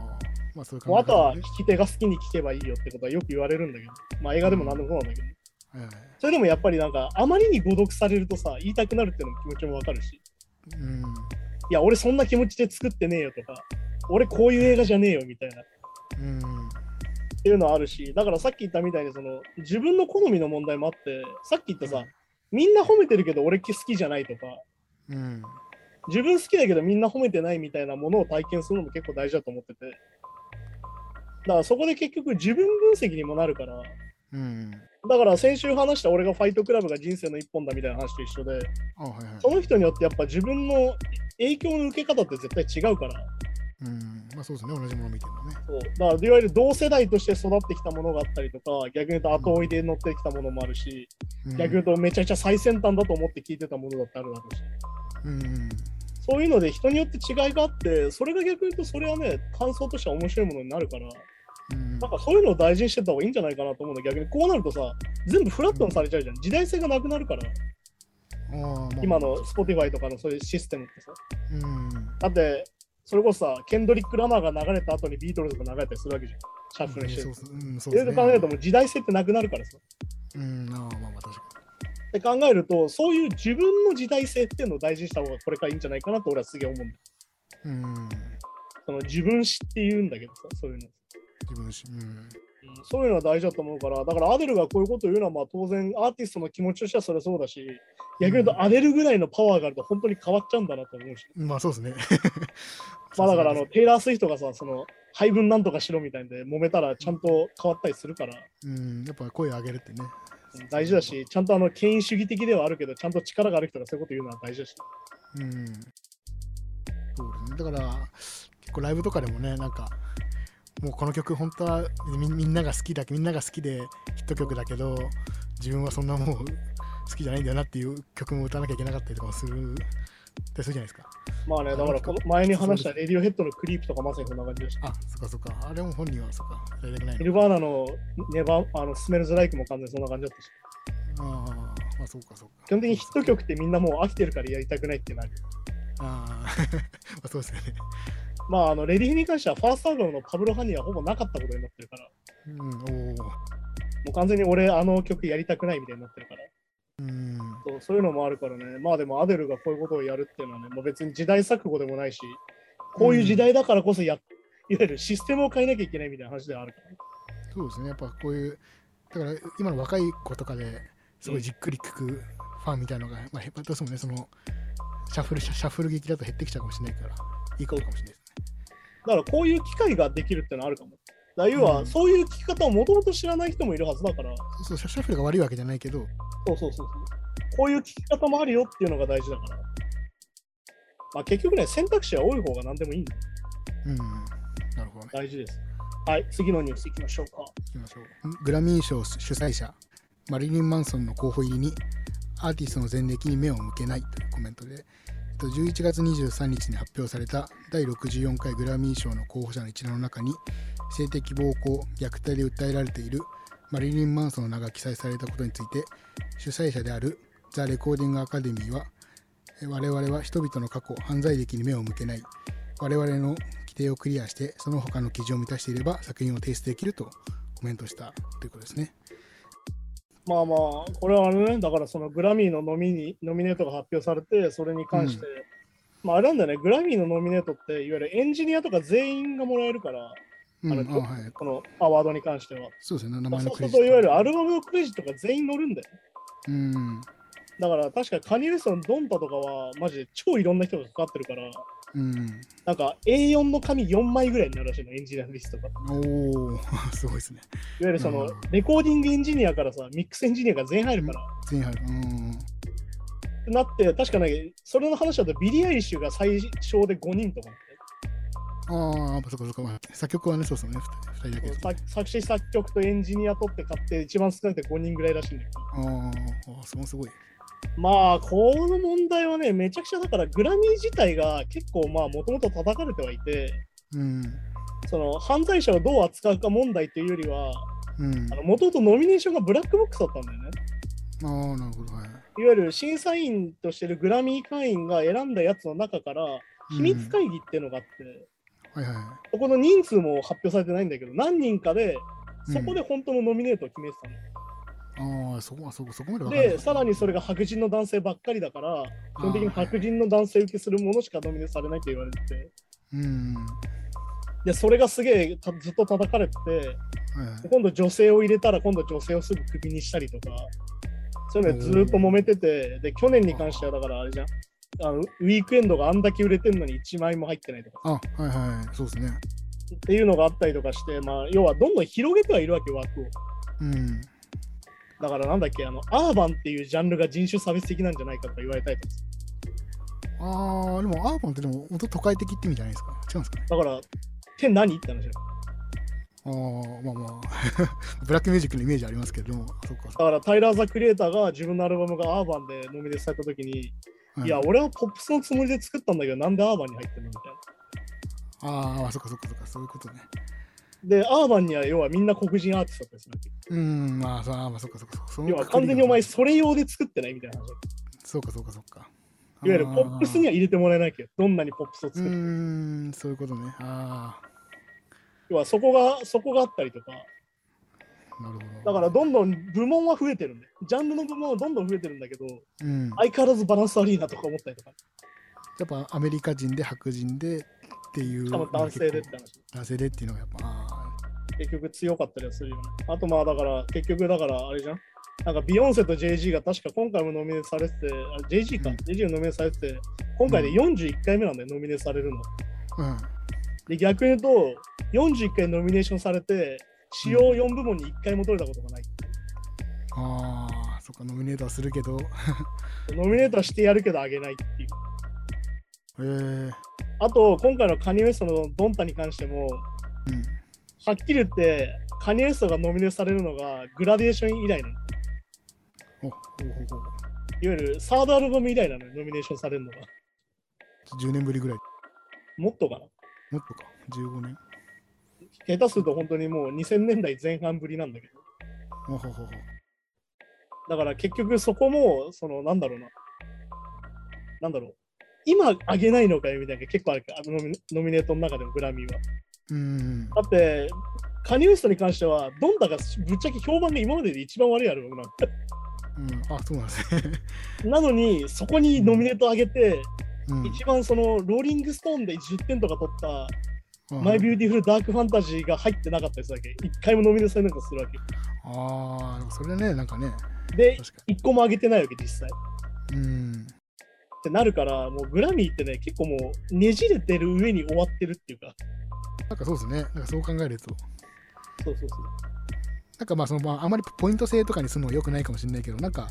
まあそういう
もうあとは
ね
聞き手が好きに聞けばいいよってことはよく言われるんだけど、まあ映画でも何でもそうなんだけど、
はいはい。
それでもやっぱりなんか、あまりに誤読されるとさ、言いたくなるっていうのも気持ちもわかるし、
うん。
いや、俺そんな気持ちで作ってねえよとか、俺こういう映画じゃねえよみたいな。
うん
っていうのはあるし、だからさっき言ったみたいにその自分の好みの問題もあって、さっき言ったさ、みんな褒めてるけど俺好きじゃないとか、
うん。
自分好きだけどみんな褒めてないみたいなものを体験するのも結構大事だと思ってて、だからそこで結局自分分析にもなるから、
うん
だから先週話した俺がファイトクラブが人生の一本だみたいな話と一緒で、
あはいはい。
その人によってやっぱ自分の影響の受け方って絶対違うから、
うん。まあそうですね。同じもの見てもね。
そう。だからいわゆる同世代として育ってきたものがあったりとか、逆に言うと後追いで乗ってきたものもあるし、
うん。
逆に言うとめちゃくちゃ最先端だと思って聞いてたものだってあるだろうし、
うん。
そういうので人によって違いがあって、それが逆に言うとそれはね、感想としては面白いものになるから、
うん
なんかそういうのを大事にしてた方がいいんじゃないかなと思うんだ逆にこうなるとさ、全部フラットにされちゃうじゃん。時代性がなくなるから、今の Spotify とかのそういうシステムってさ。
うん
だって、それこそさ、ケンドリック・ラマーが流れた後にビートルズが流れたりするわけじゃん。シャッフルにしてる
そう。そううんそう
いろいろ
ですね
考えるともう時代性ってなくなるからさ。
うんあーまあまあ確か
って考えると、そういう自分の時代性っていうのを大事にした方がこれからいいんじゃないかなと俺はすげえ思うんだ
うん
その自分史って言うんだけどさ、そういうの。
自分しうん
うんそういうのは大事だと思うから、だからアデルがこういうことを言うのはまあ当然アーティストの気持ちとしてはそれはそうだし、逆に言うとアデルぐらいのパワーがあると本当に変わっちゃうんだなと思うし。
まあそうですね
まあだから あのテイラー・スウィフトがさ、その配分なんとかしろみたいんで揉めたらちゃんと変わったりするから、
うんやっぱ声上げるってね
うん大事だし、ちゃんとあの権威主義的ではあるけど、ちゃんと力がある人がそういうこと言うのは大事だし。
うん。そうですね。だから、結構ライブとかでもね、なんか、もうこの曲、本当はみみんなが好きだけみんなが好きでヒット曲だけど、自分はそんなもう好きじゃないんだよなっていう曲も歌わなきゃいけなかったりとかもするってするじゃないですか。
まあね、だからこの前に話したレディオヘッドのクリープとかまさにそんな感じでした。
あ、そっかそっか。あれも本人はそっか。やりたくないの
ニルバーナのネバあのスメルズライクも完全にそんな感じだったし。
ああ、まあそうかそうか。
基本的にヒット曲ってみんなもう飽きてるからやりたくないってなる。
ああ、まあそうですよね。
まあ、あのレディーに関してはファーストアルバムのパブロ・ハニーはほぼなかったことになってるから、
うん、おお。
もう完全に俺あの曲やりたくないみたいになってるから。
うん。
そうそういうのもあるからね、まあでもアデルがこういうことをやるっていうのはね、もう別に時代錯誤でもないし、こういう時代だからこそや、いわゆるシステムを変えなきゃいけないみたいな話ではあるから、ね。
そうですね。やっぱこういう、だから今の若い子とかですごいじっくり聴くファンみたいなのが、まあ、どうしてもね、その、シャッフル、シャッフル劇だと減ってきちゃうかもしれないから、いいことかもしれない。
だからこういう機会ができるってのはあるかも。だ要は、
うん
そういう聞き方をもともと知らない人もいるはずだから、
そうシャッフルが悪いわけじゃないけど、
そうそうそうそう。こういう聞き方もあるよっていうのが大事だから。まあ結局ね、選択肢は多い方が何でもいいんだよ。
うん。なるほどね。
大事です。はい、次のニュースいきましょうか。
いきましょう。グラミー賞主催者、マリリン・マンソンの候補入りに、アーティストの前歴に目を向けないというコメントで、と11月23日に発表された第64回グラミー賞の候補者の一覧の中に、性的暴行、虐待で訴えられているマリリン・マンソンの名が記載されたことについて、主催者であるザ・レコーディング・アカデミーは、え我々は人々の過去、犯罪歴に目を向けない。我々の規定をクリアして、その他の基準を満たしていれば作品を提出できるとコメントしたということですね。
まあまあ、これはね、だからそのグラミーのノミにノミネートが発表されて、それに関して、まああれなんだよね、グラミーのノミネートって、いわゆるエンジニアとか全員がもらえるから、
うん、
あの
あはい。
このアワードに関しては。
そうですね、名前のクレジット。
ると、いわゆるアルバムのクレジットが全員載るんだよ。
うん。
だから確かカニウエストのドンタとかは、マジで超いろんな人がかかってるから、
うん。
なんか A4 の紙4枚ぐらいになるらしいの、エンジニアリストが。いわ
おお すごいですね。
ゆるその
うん
レコーディングエンジニアからさ、ミックスエンジニアが全員入るから。
全員入る。うん。
ってなって、確かね、それの話だとビリー・アイリッシュが最小で5人とか
ああ、そこそこ。作曲はね、そうですよね、2人だけね。
作作詞作曲とエンジニア取って買って一番少なくて5人ぐらいらしいんだけど。
ああ、それもすごい。
まあ、この問題はね、めちゃくちゃだから、グラミー自体が結構、まあ、もともと叩かれてはいて、
うん。
その犯罪者をどう扱うか問題っていうよりは、
うん。
もともとノミネーションがブラックボックスだったんだよね。
ああ、なるほど。はい。
いわゆる審査員としてるグラミー会員が選んだやつの中から、秘密会議っていうのがあって、
はいはい。
そこの人数も発表されてないんだけど、何人かで、そこで本当のノミネートを決めてたの。
ああ、そこ、そこ、そこまで
で、さらにそれが白人の男性ばっかりだから、基本的に白人の男性受けするものしかノミネされないって言われてて、
うん。
で、それがすげえたずっと叩かれてて。今度女性を入れたら今度女性をすぐクビにしたりとか、そういうのでずーっと揉めてて、で、去年に関してはだからあれじゃん、あのウィークエンドがあんだけ売れてるのに1枚も入ってないとか、
あ、はいはい。そうですね。
っていうのがあったりとかして、まあ、要はどんどん広げてはいるわけよ、枠を。
うん。
だからなんだっけ、あの、アーバンっていうジャンルが人種差別的なんじゃないかとか言われたりとか
ああ、でもアーバンってでも、本当都会的って意味じゃないですか。違うんですかね。
だから、って何って話
ああ、まあまあ。ブラックミュージックのイメージありますけど、そっか。
だから、タイラー・ザ・クリエイターが自分のアルバムがアーバンでノミネートされたときに、
うん
いや、俺はポップスのつもりで作ったんだけど、なんでアーバンに入ってんのみたいな。
ああ、そっかそっかそっか、そういうことね。
で、アーバンには要はみんな黒人アーティストだったりするわけ？
うん、まあ、そまあ、そっかそっかそっか。
要は完全にお前それ用で作ってないみたいな話だ
そうかそうかそうか。
いわゆるポップスには入れてもらえないけど、どんなにポップスを
う
作っても。
ーん、そういうことね。あ
要はそこが、そこがあったりとか、
あ、なるほど。
だからどんどん部門は増えてるんで、ジャンルの部門はどんどん増えてるんだけど、
うん、
相変わらずバランス悪いなとか思ったりとか、
やっぱアメリカ人で白人でっていう。
男性でって話。
男性でっていうのがやっぱ、あ
結局強かったりはするよね。あとまあだから、結局だからあれじゃん。なんかビヨンセと JG が確か今回もノミネートされてて、あ JG か、
うん
JG がノミネートされてて、今回で41回目なんだよ、ノミネートされるの。
あ、うん。
で、逆に言うと、41回ノミネーションされて、主要4部門に1回も取れたことがない。
あそっか、ノミネートはするけど、
ノミネートはしてやるけどあげないっていう。
えー、
あと、今回のカニウエストのドンタに関しても、
うん。
はっきり言って、カニウエストがノミネートされるのがグラデーション以来なの。いわゆるサードアルバム以来なのよ、ノミネーションされるのが。
10年ぶりぐらい。
もっとかな。
もっとか、15年。
下手すると本当にもう2000年代前半ぶりなんだけど。
ほうほうほ
だから結局そこも、そのなんだろうな。なんだろう。今あげないのかよみたいな結構あるから、ノミノミネートの中でもグラミーは。
うん。
だって、カニエウエストに関しては、 Donda がぶっちゃけ評判が今までで一番悪いアルバムなの。
うん、あ、そうなんですね。
なのに、そこにノミネート上げて、
うん、
一番そのローリングストーンで10点とか取った、
あ
My Beautiful Dark Fantasy が入ってなかったやつだけ、一回もノミネートされなかったりするわ
ああ、それね、なんかね、
け。で、一個も上げてないわけ、実際。
に。うん。
ってなるから、もうグラミーってね、結構もうねじれてる上に終わってるっていうか、
なんかそうですね、なんかそう考えると、
そうそうそう。
なんかまあその、まあ、あまりポイント制とかにするのは良くないかもしれないけど、なんか、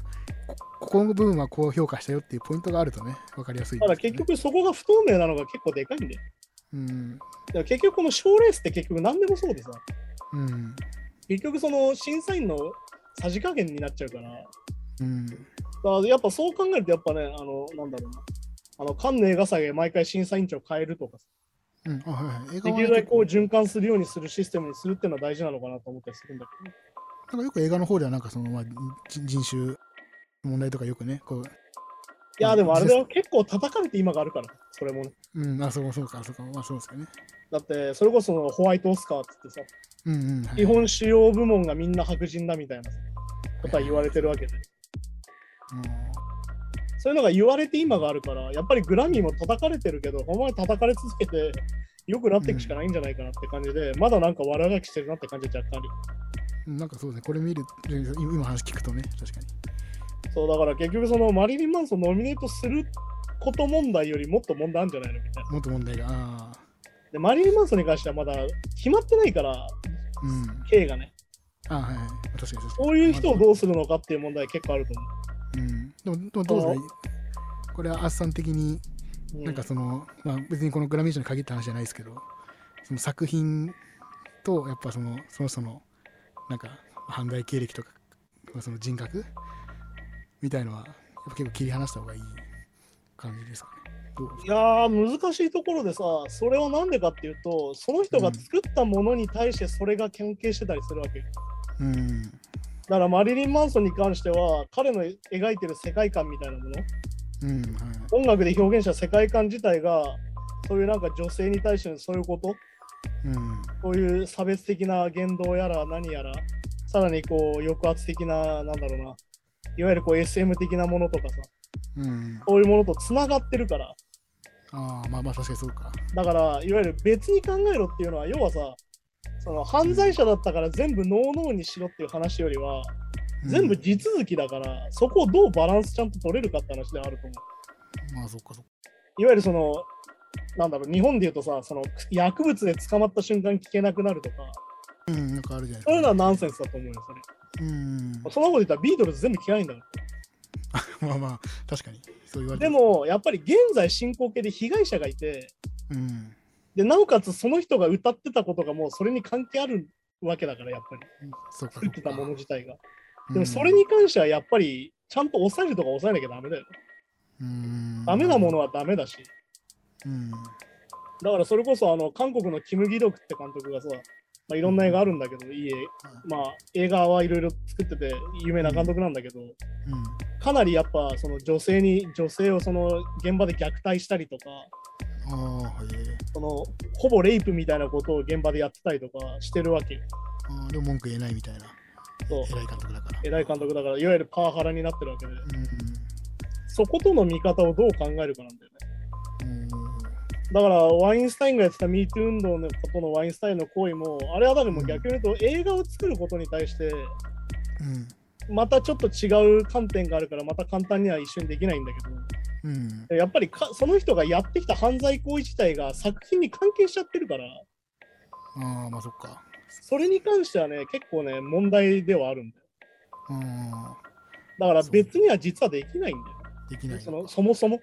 こここの部分はこう評価したよっていうポイントがあるとね、分かりやすい
ただ結局そこが不透明なのが結構でかいんで。
うん。
結局この賞レースって結局何でもそうでさ、
うん。
結局その審査員のさじ加減になっちゃうから、
うん。
だからやっぱそう考えるとやっぱね、あの、なんだろうな。あの、カンヌ映画祭で毎回審査委員長変えるとかさ、
うん。あ、はい
で
は
きるだけこう循環するようにするシステムにするっていうのは大事なのかなと思ったりするんだけど、
なんかよく映画の方ではなんかその、まあ、人人種問題とかよくね、こう、
いや、でもあれだよ、結構叩かれて今があるから、それもね。
うん、あ、そうそうか、そうか、まあそうですよね。
だって、それこそホワイトオスカーっつってさ、
うんうん。はい
基本主要部門がみんな白人だみたいなさことは言われてるわけで、そういうのが言われて今があるから、やっぱりグラミーも叩かれてるけど、お前叩かれ続けて、良くなっていくしかないんじゃないかなって感じで、まだなんか悪あがきしてるなって感じは若干ある
なんかそうですね、これ見る、今今話聞くとね、確かに。
そうだから結局そのマリリン・マンソンノミネートすること問題よりもっと問題あるんじゃないのみたいな。
もっと問題が、
で、マリリン・マンソンに関してはまだ決まってないから、
うん。
刑がね。
あはいはい、確かに確かに。
そういう人をどうするのかっていう問題結構あると思
うん。でも、どうですかこれはアッサン的に、
う。う
なんかその、まあ別にこのグラミー賞に限った話じゃないですけど、その作品と、やっぱその、その人の、なんか、犯罪経歴とか、その人格みたいのは、やっぱ結構切り離した方がいい感じですかね。
いやー難しいところでさそれはなんでかっていうとその人が作ったものに対してそれが関係してたりするわけよ
うん。
だからマリリン・マンソンに関しては彼の描いてる世界観みたいなもの
うん、はい。
音楽で表現した世界観自体がそういうなんか女性に対してのそういうこと
うん。
そういう差別的な言動やら何やらさらにこう抑圧的ななんだろうないわゆるこう SM 的なものとかさ
うん。
そういうものとつながってるから
ああ、まあまあ確かにそうか。
だから、いわゆる別に考えろっていうのは、要はさ、その犯罪者だったから全部ノーノーにしろっていう話よりは、
うん
全部地続きだから、そこをどうバランスちゃんと取れるかって話であると思う。
まあそっかそっか。
いわゆるその、なんだろう、日本で言うとさ、その薬物で捕まった瞬間聞けなくなるとか、
うん、なんかあるじゃない
そういうのは
な
ナンセンスだと思うよ、それ。
うん。
そんなこと言ったらビートルズ全部嫌いんだから。
まあまあ、確かに。そう言われて
で、も、やっぱり現在進行形で被害者がいて、
うん。
で、なおかつその人が歌ってたことがもうそれに関係あるわけだから、やっぱり。
そうか。
作ってたもの自体が。
うん
でもそれに関してはやっぱりちゃんと抑えるとか抑えなきゃダメだよダメなものはダメだし。
うん。
だからそれこそあの韓国のキム・ギドクって監督がさ、まあ、いろんな映画あるんだけど、いい映まあ映画はいろいろ作ってて有名な監督なんだけど、
うん。
かなりやっぱその女性に女性をその現場で虐待したりとか。そのほぼレイプみたいなことを現場でやってたりとかしてるわけよ。
ああ、でも文句言えないみたいな。
そう
偉い監督だから。
偉い監督だから、いわゆるパワハラになってるわけで、
うん。
そことの見方をどう考えるかなんだよね。
うん。
だから、ワインスタインがやってた MeToo 運動のことのワインスタインの行為も、あれはだでも逆に言うと、映画を作ることに対して、
うん。
またちょっと違う観点があるから、また簡単には一緒にできないんだけ
うん。
ど、やっぱりかその人がやってきた犯罪行為自体が作品に関係しちゃってるから、
ああ、まあそっか。
それに関してはね、結構ね、問題ではあるんだよ。
うん。
だから別には実はできないんだよ。
できない
そのそもそも。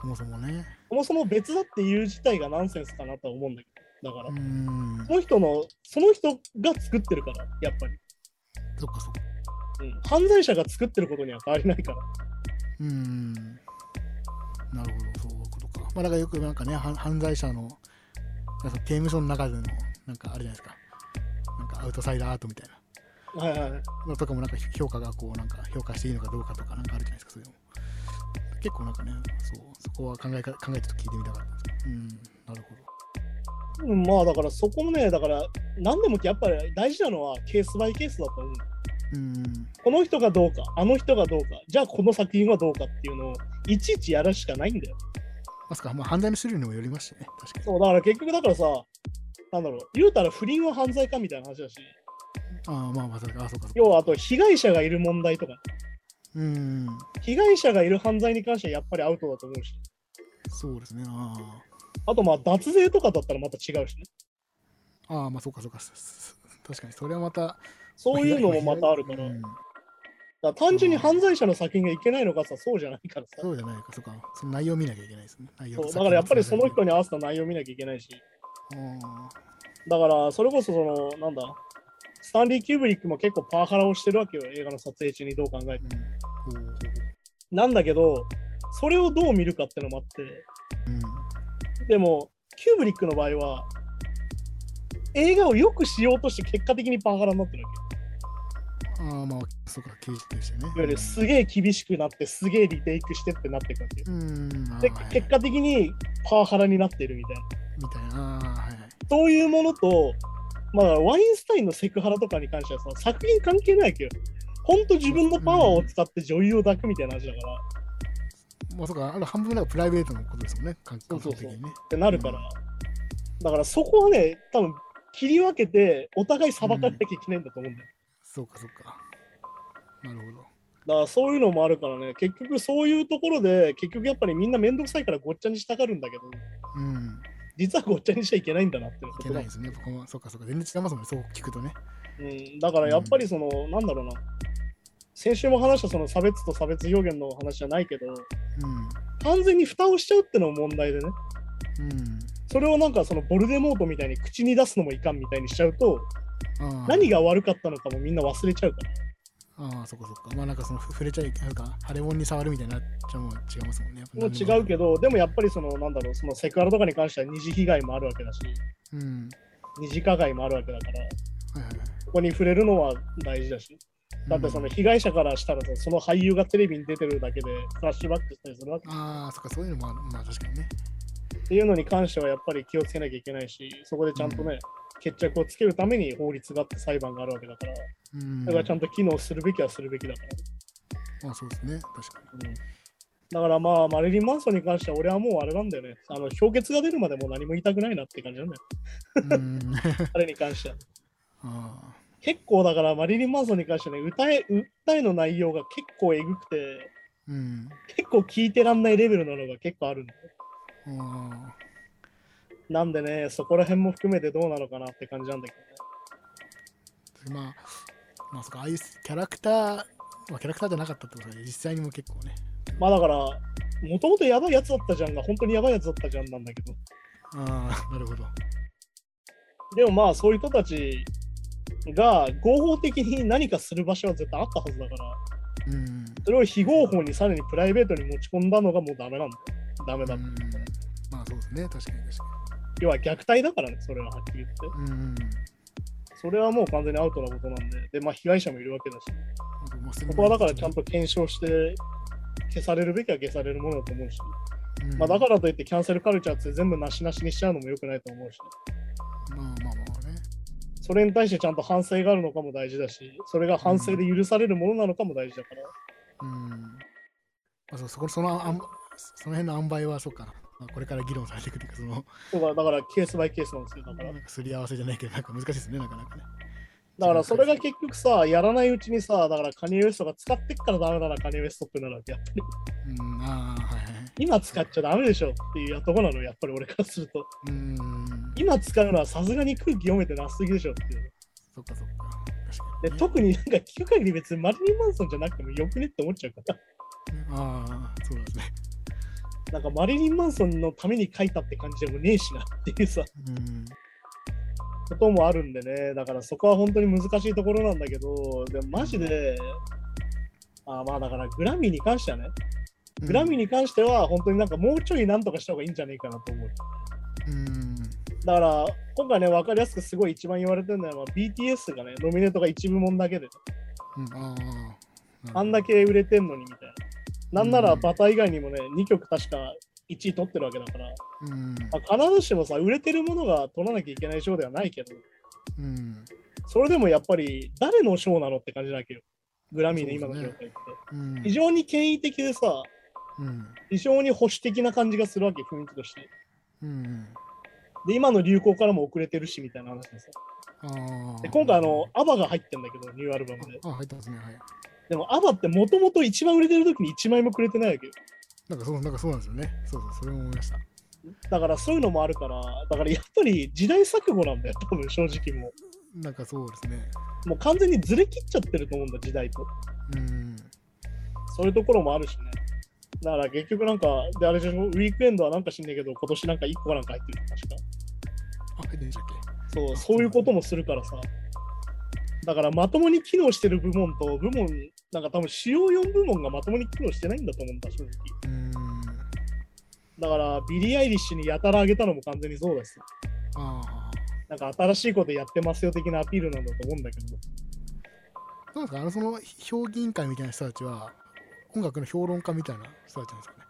そもそもね。
そもそも別だっていう自体がナンセンスかなとは思うんだけど。だから、
うーん。
その人の、その人が作ってるから、やっぱり。
そっかそっか。
うん、犯罪者が作ってることには変わりないから。
うーん。なるほど、そういうことか。まあ、だからよくなんかね、犯罪者の、なんか刑務所の中での、なんかあるじゃないですか。なんかアウトサイダーアートみたいな。
はいはい。
のとかもなんか評価がこうなんか評価していいのかどうかとかなんかあるじゃないですかそういうの結構なんかねそうそこは考えか考えて聞いてみたかったんですけどうんなるほど
うん、まあだからそこもね、だから何でもやっぱり大事なのはケースバイケースだと思う。
うん。
この人がどうか、あの人がどうか、じゃあこの作品はどうかっていうのをいちいちやるしかないんだよ。
まさか、まあ、犯罪の種類にもよりますしね。確かに。
そう、だから結局だからさ、なんだろう、言うたら不倫は犯罪かみたいな話だし、
ああまあまあそあそうか。
要はあと被害者がいる問題とか、
うん。
被害者がいる犯罪に関してはやっぱりアウトだと思うし、
そうですねあ
あとまあ脱税とかだったらまた違うしね。
あああまあそうかそうか。すす確かにそれはまた
そういうのもまたあるから、
うん。
だ単純に犯罪者の作品がいけないのかさ、そうじゃないからさ。
そうじゃないか。そうか。その内容を見なきゃいけないですね。内容
だからやっぱりその人
に
に合わせた内容を見なきゃいけないし、
あ
だからそれこそその、なんだ、スタンリー・キューブリックも結構パワハラをしてるわけよ、映画の撮影中にどう考えても。
うん。
なんだけど、それをどう見るかってのもあって、
ううん。
でも、キューブリックの場合は、映画をよくしようとして結果的にパワハラになってるわけよ。
ああまあそうか刑事としてね
いわゆるすげえ厳しくなって、すげえリテイクしてってなっていくわ。
うん
で、
はい
結果的にパワハラになっているみたいな。
みたいなはいはい
そういうものと、まあ、ワインスタインのセクハラとかに関してはさ、作品関係ないわけよ。ほんと自分のパワーを使って女優を抱くみたいな話だから、
もうそうか、あの半分なんかプライベートのことですもんね、感
そうそうそう
覚的にね。
ってなるから、だからそこはね、多分切り分けて、お互い裁かなきゃいけないんだと思うんだよ。
そうか、そうか。なるほど。
だからそういうのもあるからね、結局そういうところで、結局やっぱりみんなめんどくさいからごっちゃにしたがるんだけど、
うん。
実はごっちゃにしちゃいけないんだなっていう
い
ことだ
けないですね。僕もそうか、そうか。全然違いますもんね、そう聞くとね。
うん、だからやっぱりその、なんだろうな、先週も話したその差別と差別表現の話じゃないけど、
う
完全に蓋をしちゃうってのも問題でね、
ん。うん。
それをなんかそのボルデモートみたいに口に出すのもいかんみたいにしちゃうと、何が悪かったのかもみんな忘れちゃうから。
ああ、そっかそっか。まあなんかその触れちゃいけないか、腫れ物に触るみたいになっちゃも違いますもんね。
もう違うけど、でもやっぱりその、なんだろう、そのセクハラとかに関しては二次被害もあるわけだし、
ど。うん。
二次加害もあるわけだから、
はいはいはい。
ここに触れるのは大事だし、だってその被害者からしたらさ、その俳優がテレビに出てるだけでフラッシュバックしたりするわけ
ああ、そっか、そういうのもあるまあ確かにね。
っていうのに関してはやっぱり気をつけなきゃいけないし、そこでちゃんとね、決着をつけるために法律があって裁判があるわけだから、
うん。
だからちゃんと機能するべきはするべきだから。
まあそうですね。確か
うんだからまあ、マリリン・マンソンに関しては、俺はもうあれなんだよね。あの、評決が出るまでもう何も言いたくないなって感じなんだよ。彼に関しては。
あ
結構だから、マリリン・マンソンに関してはね、歌え、訴えの内容が結構えぐくて、
あ。うん。
結構聞いてらんないレベルなのが結構あるんだよ。
あ
なんでね、そこら辺も含めてどうなのかなって感じなんだけどね。
あ。まあ、まあそっか、ああいうキャラクター、まあキャラクターじゃなかったってことで、実際にも結構ね。
まあだから、もともとやばいやつだったじゃんが、本当にやばいやつだったじゃんなんだけど。
ああ、なるほど。
でもまあ、そういう人たちが合法的に何かする場所は絶対あったはずだから、
うん。
それを非合法にさらにプライベートに持ち込んだのがもうダメなんだよ。ダメだ。
うんまあそうですね、確かに確か
要は虐待だからね、それははっきり言って。
に。うん。
それはもう完全にアウトなことなんで、で、まあ被害者もいるわけだし、
こ
ここはだからちゃんと検証して、消されるべきは消されるものだと思うし、
うん、
まあだからといってキャンセルカルチャーって全部なしなしにしちゃうのも良くないと思うし、
まあまあまあね。
それに対してちゃんと反省があるのかも大事だし、それが反省で許されるものなのかも大事だから、
うん。まあ、そうそこそのあんその辺の塩梅はそうかな。まあ、これから議論されてくるか、その、
だからだからケースバイケースなんですよ。だから
すり合わせじゃないけど、なんか難しいですね、なかなかね。
だからそれが結局さ、やらないうちにさ、だからカニエ・ウエストが使ってっからダメだな、カニエ・ウエストってなるわけ。やっぱり
うん、ああ、はいはい。
今使っちゃダメでしょっていうとこなのよ、やっぱり俺からすると。
うん。
今使うのはさすがに空気読めてなすぎでしょっていう。
そっかそっか。
で特になんか聞く限り別にマリリン・マンソンじゃなくてもよくねって思っちゃうから。
ああ、そうですね。
なんかマリリン・マンソンのために書いたって感じでもねえしなっていうさ、
うん。
こともあるんでね、だからそこは本当に難しいところなんだけど、でもマジで、あまあだからグラミーに関してはね、グラミーに関しては本当になんかもうちょいなんとかした方がいいんじゃないかなと思う。
うん。
だから今回ね、分かりやすくすごい一番言われてるのは、まあ、BTS がね、ノミネートが1部門だけで、
うん、ああ。
あんだけ売れてんのにみたいな。なんなら
うん
バター以外にもね、2曲確か1位取ってるわけだから、
うん。
まあ、必ずしもさ、売れてるものが取らなきゃいけない賞ではないけど、
うん。
それでもやっぱり誰の賞なのって感じだけど、グラミーの今の状態って。
うん。
非常に権威的でさ、
うん。
非常に保守的な感じがするわけ、雰囲気として。
うん。
で、今の流行からも遅れてるしみたいな話でさ。で、今回あの、アバが入ってんだけど、ニューアルバムで。
あ、入ってますね。はい。
でも、アバってもともと一番売れてる時に1枚もくれてないわけよ。
なんかそう、なんかそうなんですよね。そうそう、それも思いました。
だからそういうのもあるから、だからやっぱり時代錯誤なんだよ、多分正直も
なんかそうですね。
う。もう完全にずれ切っちゃってると思うんだ、時代と。
うん。
そういうところもあるしね。だから結局なんか、で、あれでしょ、ウィークエンドはなんか知んないけど、今年なんか1個かなんか入ってる確か。
あ、入ってんでしたっ
そう、そういうこともするからさ。だからまともに機能してる部門と部門、なんか多分主要4部門がまともに機能してないんだと思うんだ、正直。だからビリー・アイリッシュにやたら上げたのも完全にそうです。
ああ。
なんか新しいことやってますよ的なアピールなんだと思うんだけど。
どうですかあの、その評議員会みたいな人たちは、音楽の評論家みたいな人たちなんですかね。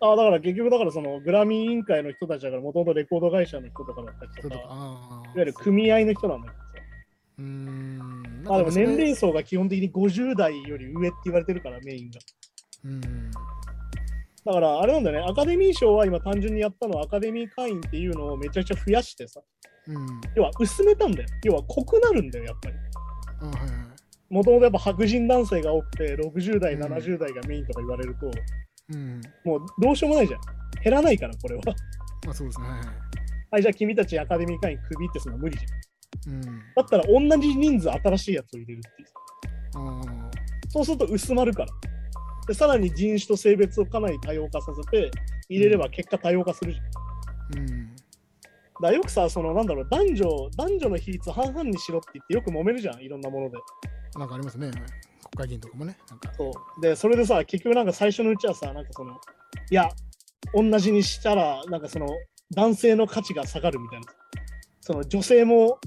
あだから結局だからそのグラミー委員会の人たちだからもともとレコード会社の人とかだったりとか、いわ
ああ。
ゆる組合の人なんだけどさ。
うーん。
まあでも年
齢
齢層が基本的に50代より上って言われてるからメインが。
うん。
だからあれなんだよね、アカデミー賞は今単純にやったのはアカデミー会員っていうのをめちゃくちゃ増やしてさ、
うん。
要は薄めたんだよ。要は濃くなるんだよ、やっぱり。もともとやっぱ白人男性が多くて、60代、
うん
70代がメインとか言われると、
うん。
もうどうしようもないじゃん。減らないから、これは。
まあそうですね。はい
じゃあ君たちアカデミー会員クビってそんな無理じゃん。
うん。
だったら同じ人数新しいやつを入れるっていう。
ああ。
そうすると薄まるから。で、さらに人種と性別をかなり多様化させて、入れれば結果多様化するじゃん。
うん。
だよくさ、そのなんだろう、男女、男女の比率半々にしろって言ってよく揉めるじゃん、いろんなもので。
なんかありますね。はい国会議員とかもね。なんか。
そう。で、それでさ、結局なんか最初のうちはさ、なんかその、いや、同じにしたら、なんかその、男性の価値が下がるみたいな。その女性も、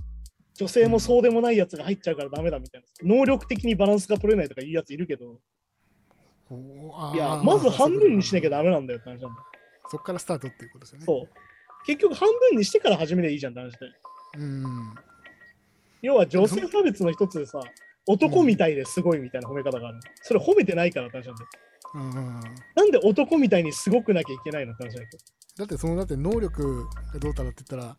女性もそうでもないやつが入っちゃうからダメだみたいな。能力的にバランスが取れないとかいうやついるけど、いや、まず半分にしなきゃダメなんだよって話なんだよ。
そっからスタートっていうことですよね。
そう。結局半分にしてから始めりゃいいじゃんって話で。
うん。
要は女性差別の一つでさ、男みたいですごいみたいな褒め方がある。それ褒めてないからって話なんだよ。
うん。
なんで男みたいにすごくなきゃいけないのって話だよ。
だってそのだって能力がどうたらって言ったら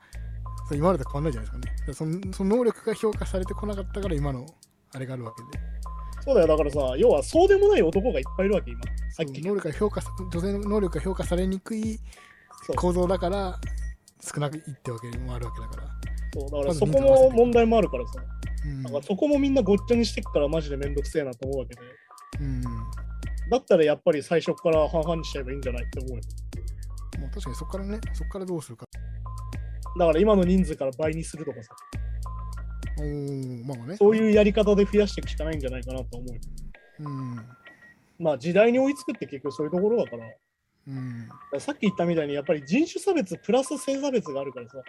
今までと変わんないじゃないですかね。そのその能力が評価されてこなかったから今のあれがあるわけで。
そうだよ、だからさ、要はそうでもない男がいっぱいいるわけ、今。さっき。
能力が評価さ女性の能力が評価されにくい構造だから少なくいってわけもあるわけだから。
そうだからそこも問題もあるからさ。
うん
だからそこもみんなごっちゃにしてっからマジでめんどくせえなと思うわけで。
うん。
だったらやっぱり最初から半々にしちゃえばいいんじゃないって思うよ。
もう確かにそこからね、そこからどうするか。
だから今の人数から倍にするとかさ。
まあまあね。
そういうやり方で増やしていくしかないんじゃないかなと思うよ。
うん。
まあ時代に追いつくって結局そういうところだから。
うん。
らさっき言ったみたいにやっぱり人種差別プラス性差別があるからさ。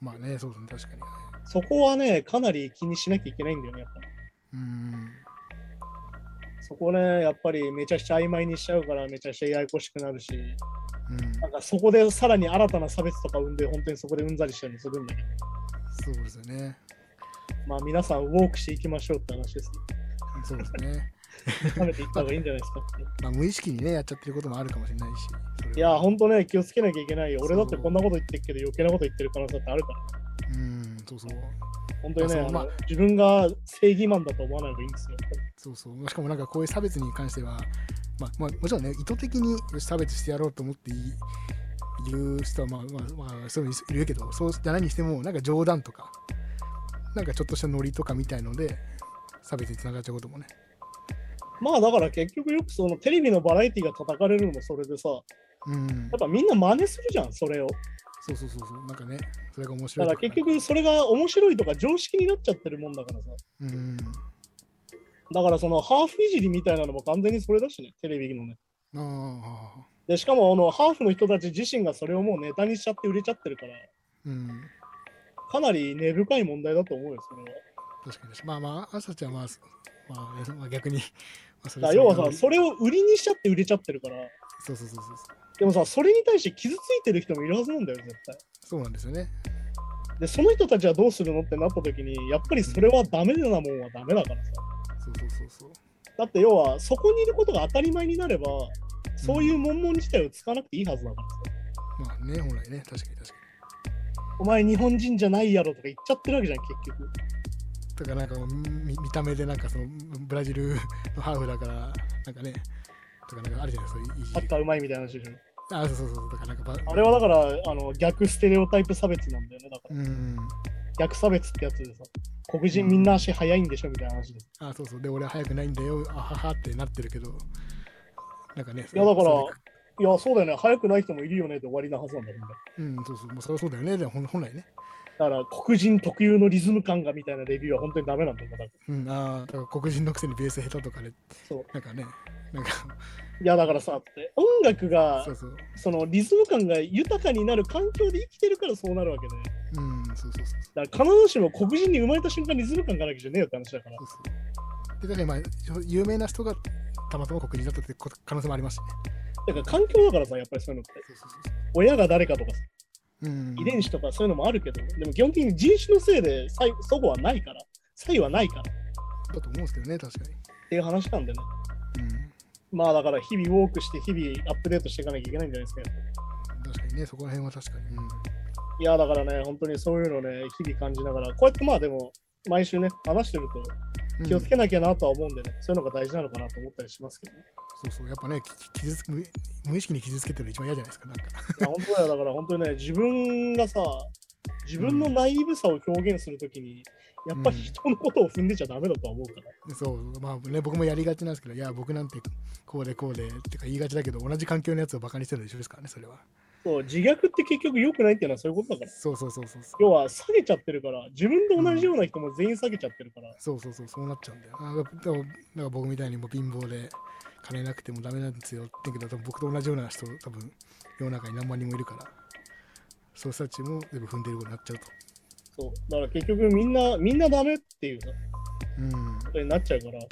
まあね、そうですね、確かに。
そこはね、かなり気にしなきゃいけないんだよね、やっぱり。
うん。
そこね、やっぱりめちゃくちゃ曖昧にしちゃうからめちゃくちゃややこしくなるし、
うん。
なんかそこでさらに新たな差別とか生んで、本当にそこでうんざりしたりもするんだけど、
そうですよね。
まあ皆さんウォークしていきましょうって話ですね。
そうですね。
食べていった方がいいんじゃないですか。
まあ無意識にね、やっちゃってることもあるかもしれないし。い
や、本当ね、気をつけなきゃいけないよ。俺だってこんなこと言ってるけど、余計なこと言ってる可能性ってあるから。
うん、そうそう。
本当にね、
まあ
自分が正義マンだと思わない方がいいんですよ。
そうそう。しかもなんかこういう差別に関しては、まあ、まあ、もちろんね、意図的に差別してやろうと思っていい言う人はまあまあまあそういうのいるけどそうじゃないにしてもなんか冗談とかなんかちょっとしたノリとかみたいので差別につながっちゃうこともね。
まあだから結局よくそのテレビのバラエティが叩かれるのもそれでさ、
うん
やっぱみんな真似するじゃん、それを。
そうそうそうそう。なんかねそれが面
だ
白いとか
から結局それが面白いとか常識になっちゃってるもんだからさ。
うん。
だからそのハーフいじりみたいなのも完全にそれだしね、テレビのね。
ああ
でしかもあのハーフの人たち自身がそれをもうネタにしちゃって売れちゃってるから、
うん。
かなり根深い問題だと思うよ、それは。
確かに。まあまあ朝ちゃんはまあまあ逆に、まあ、
要はさ、
そ
それを売りにしちゃって売れちゃってるから、
そうそうそうそう
でもさ、それに対して傷ついてる人もいるはずなんだよ、絶対。
そうなんですよね
で、その人たちはどうするのってなった時に、やっぱりそれはダメなもんはダメだからさ。
そうそうそうそう
だって要は、そこにいることが当たり前になれば、そういう文言自体を使わなくていいはずだからさ。
まあね本来ね確かに確か
お前日本人じゃないやろとか言っちゃってるわけじゃん、結局。
にだからなんか見見た目でなんかそのブラジルのハーフだからなんかねとかなんかあるじゃないそういういじり
サッカーうまいみたいな話でしょ。
あそうそうそうだからなんかば。
あれはだから、あの逆ステレオタイプ差別なんだよね。だから。
うん。
逆差別ってやつでさ、黒人みんな足速いんでしょみたいな話で。
あそうそう。で俺は早くないんだよあははってなってるけど。なんかね
いやだからいや、そうだよね。速くない人もいるよねって終わりなはずなんだよね。
うんそうそう。もうそれはそうだよね。でも本本来ね
だから、黒人特有のリズム感がみたいなレビューは本当にダメなんだよ。だから
うんああだから黒人のくせにベース下手とかね
そう。
なんかねなんか。
いや、だからさ、って音楽が
そうそう。
そのリズム感が豊かになる環境で生きてるからそうなるわけで、
うんそうそうそう
だから必ずしも黒人に生まれた瞬間リズム感がなきゃじゃねえよって話だから。
そうそう。でだからまあ有名な人がたまたま黒人だったって可能性もありますしね。
だから環境だからさ、やっぱりそういうのって。
そうそうそう。
親が誰かとかさ、遺伝子とかそういうのもあるけど、でも基本的に人種のせいで差異そごはないから、差異はないから。っ
だと思うんですけどね確かに。
ていう話なんでね。まあだから日々ウォークして日々アップデートしていかなきゃいけないんじゃないですか。やっぱ
うん確かにねそこら辺は確かに。うん。
いやだからね、本当にそういうのね、日々感じながら、こうやってまあでも、毎週ね、話してると
うん
気をつけなきゃなとは思うんでね、そういうのが大事なのかなと思ったりしますけどね。
そうそうやっぱねき傷つく無無意識に傷つけてるの一番嫌じゃないですかなんか。
いや本当だよ、だから本当にね、自分がさ、自分のナイーブさを表現するときに、やっぱり人のことを踏んでちゃダメだとは思うから。
そうまあね僕もやりがちなんですけどいや僕なんてこうでこうでってか言いがちだけど同じ環境のやつをバカにしてるのと一緒ですからねそれは
そう、自虐って結局良くないっていうのはそういうことだから。
そうそうそうそうそう
要は下げちゃってるから、自分と同じような人も全員下げちゃってるから。
そうそうそうそうなっちゃうんだよあだからだから僕みたいにもう貧乏で金なくてもダメなんですよって言うけど僕と同じような人多分世の中に何万人もいるからそう人たちも全部踏んでることになっちゃうと
そう。だから結局みんな、みんなダメっていうさ、
うん
ことになっちゃうから。だか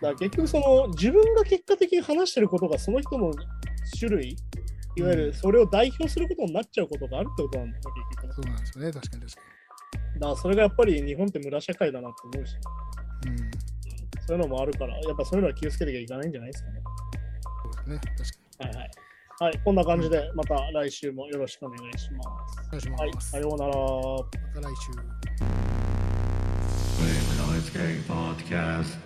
ら結局その自分が結果的に話してることがその人の種類、いわゆるそれを代表することになっちゃうことがあるってことなんだよね、結局ね。
そうなんですよね確かに確か
だからそれがやっぱり日本って村社会だなって思うし、
にうん
そういうのもあるから、やっぱそういうのは気をつけなきゃいけないんじゃないですかね。
そうですね確かに
はいはい。はい、こんな感じでまた来週もよろしくお願いします。
お願いします、
はい、さようなら。
また来週
Flame Noise Gang Podcast.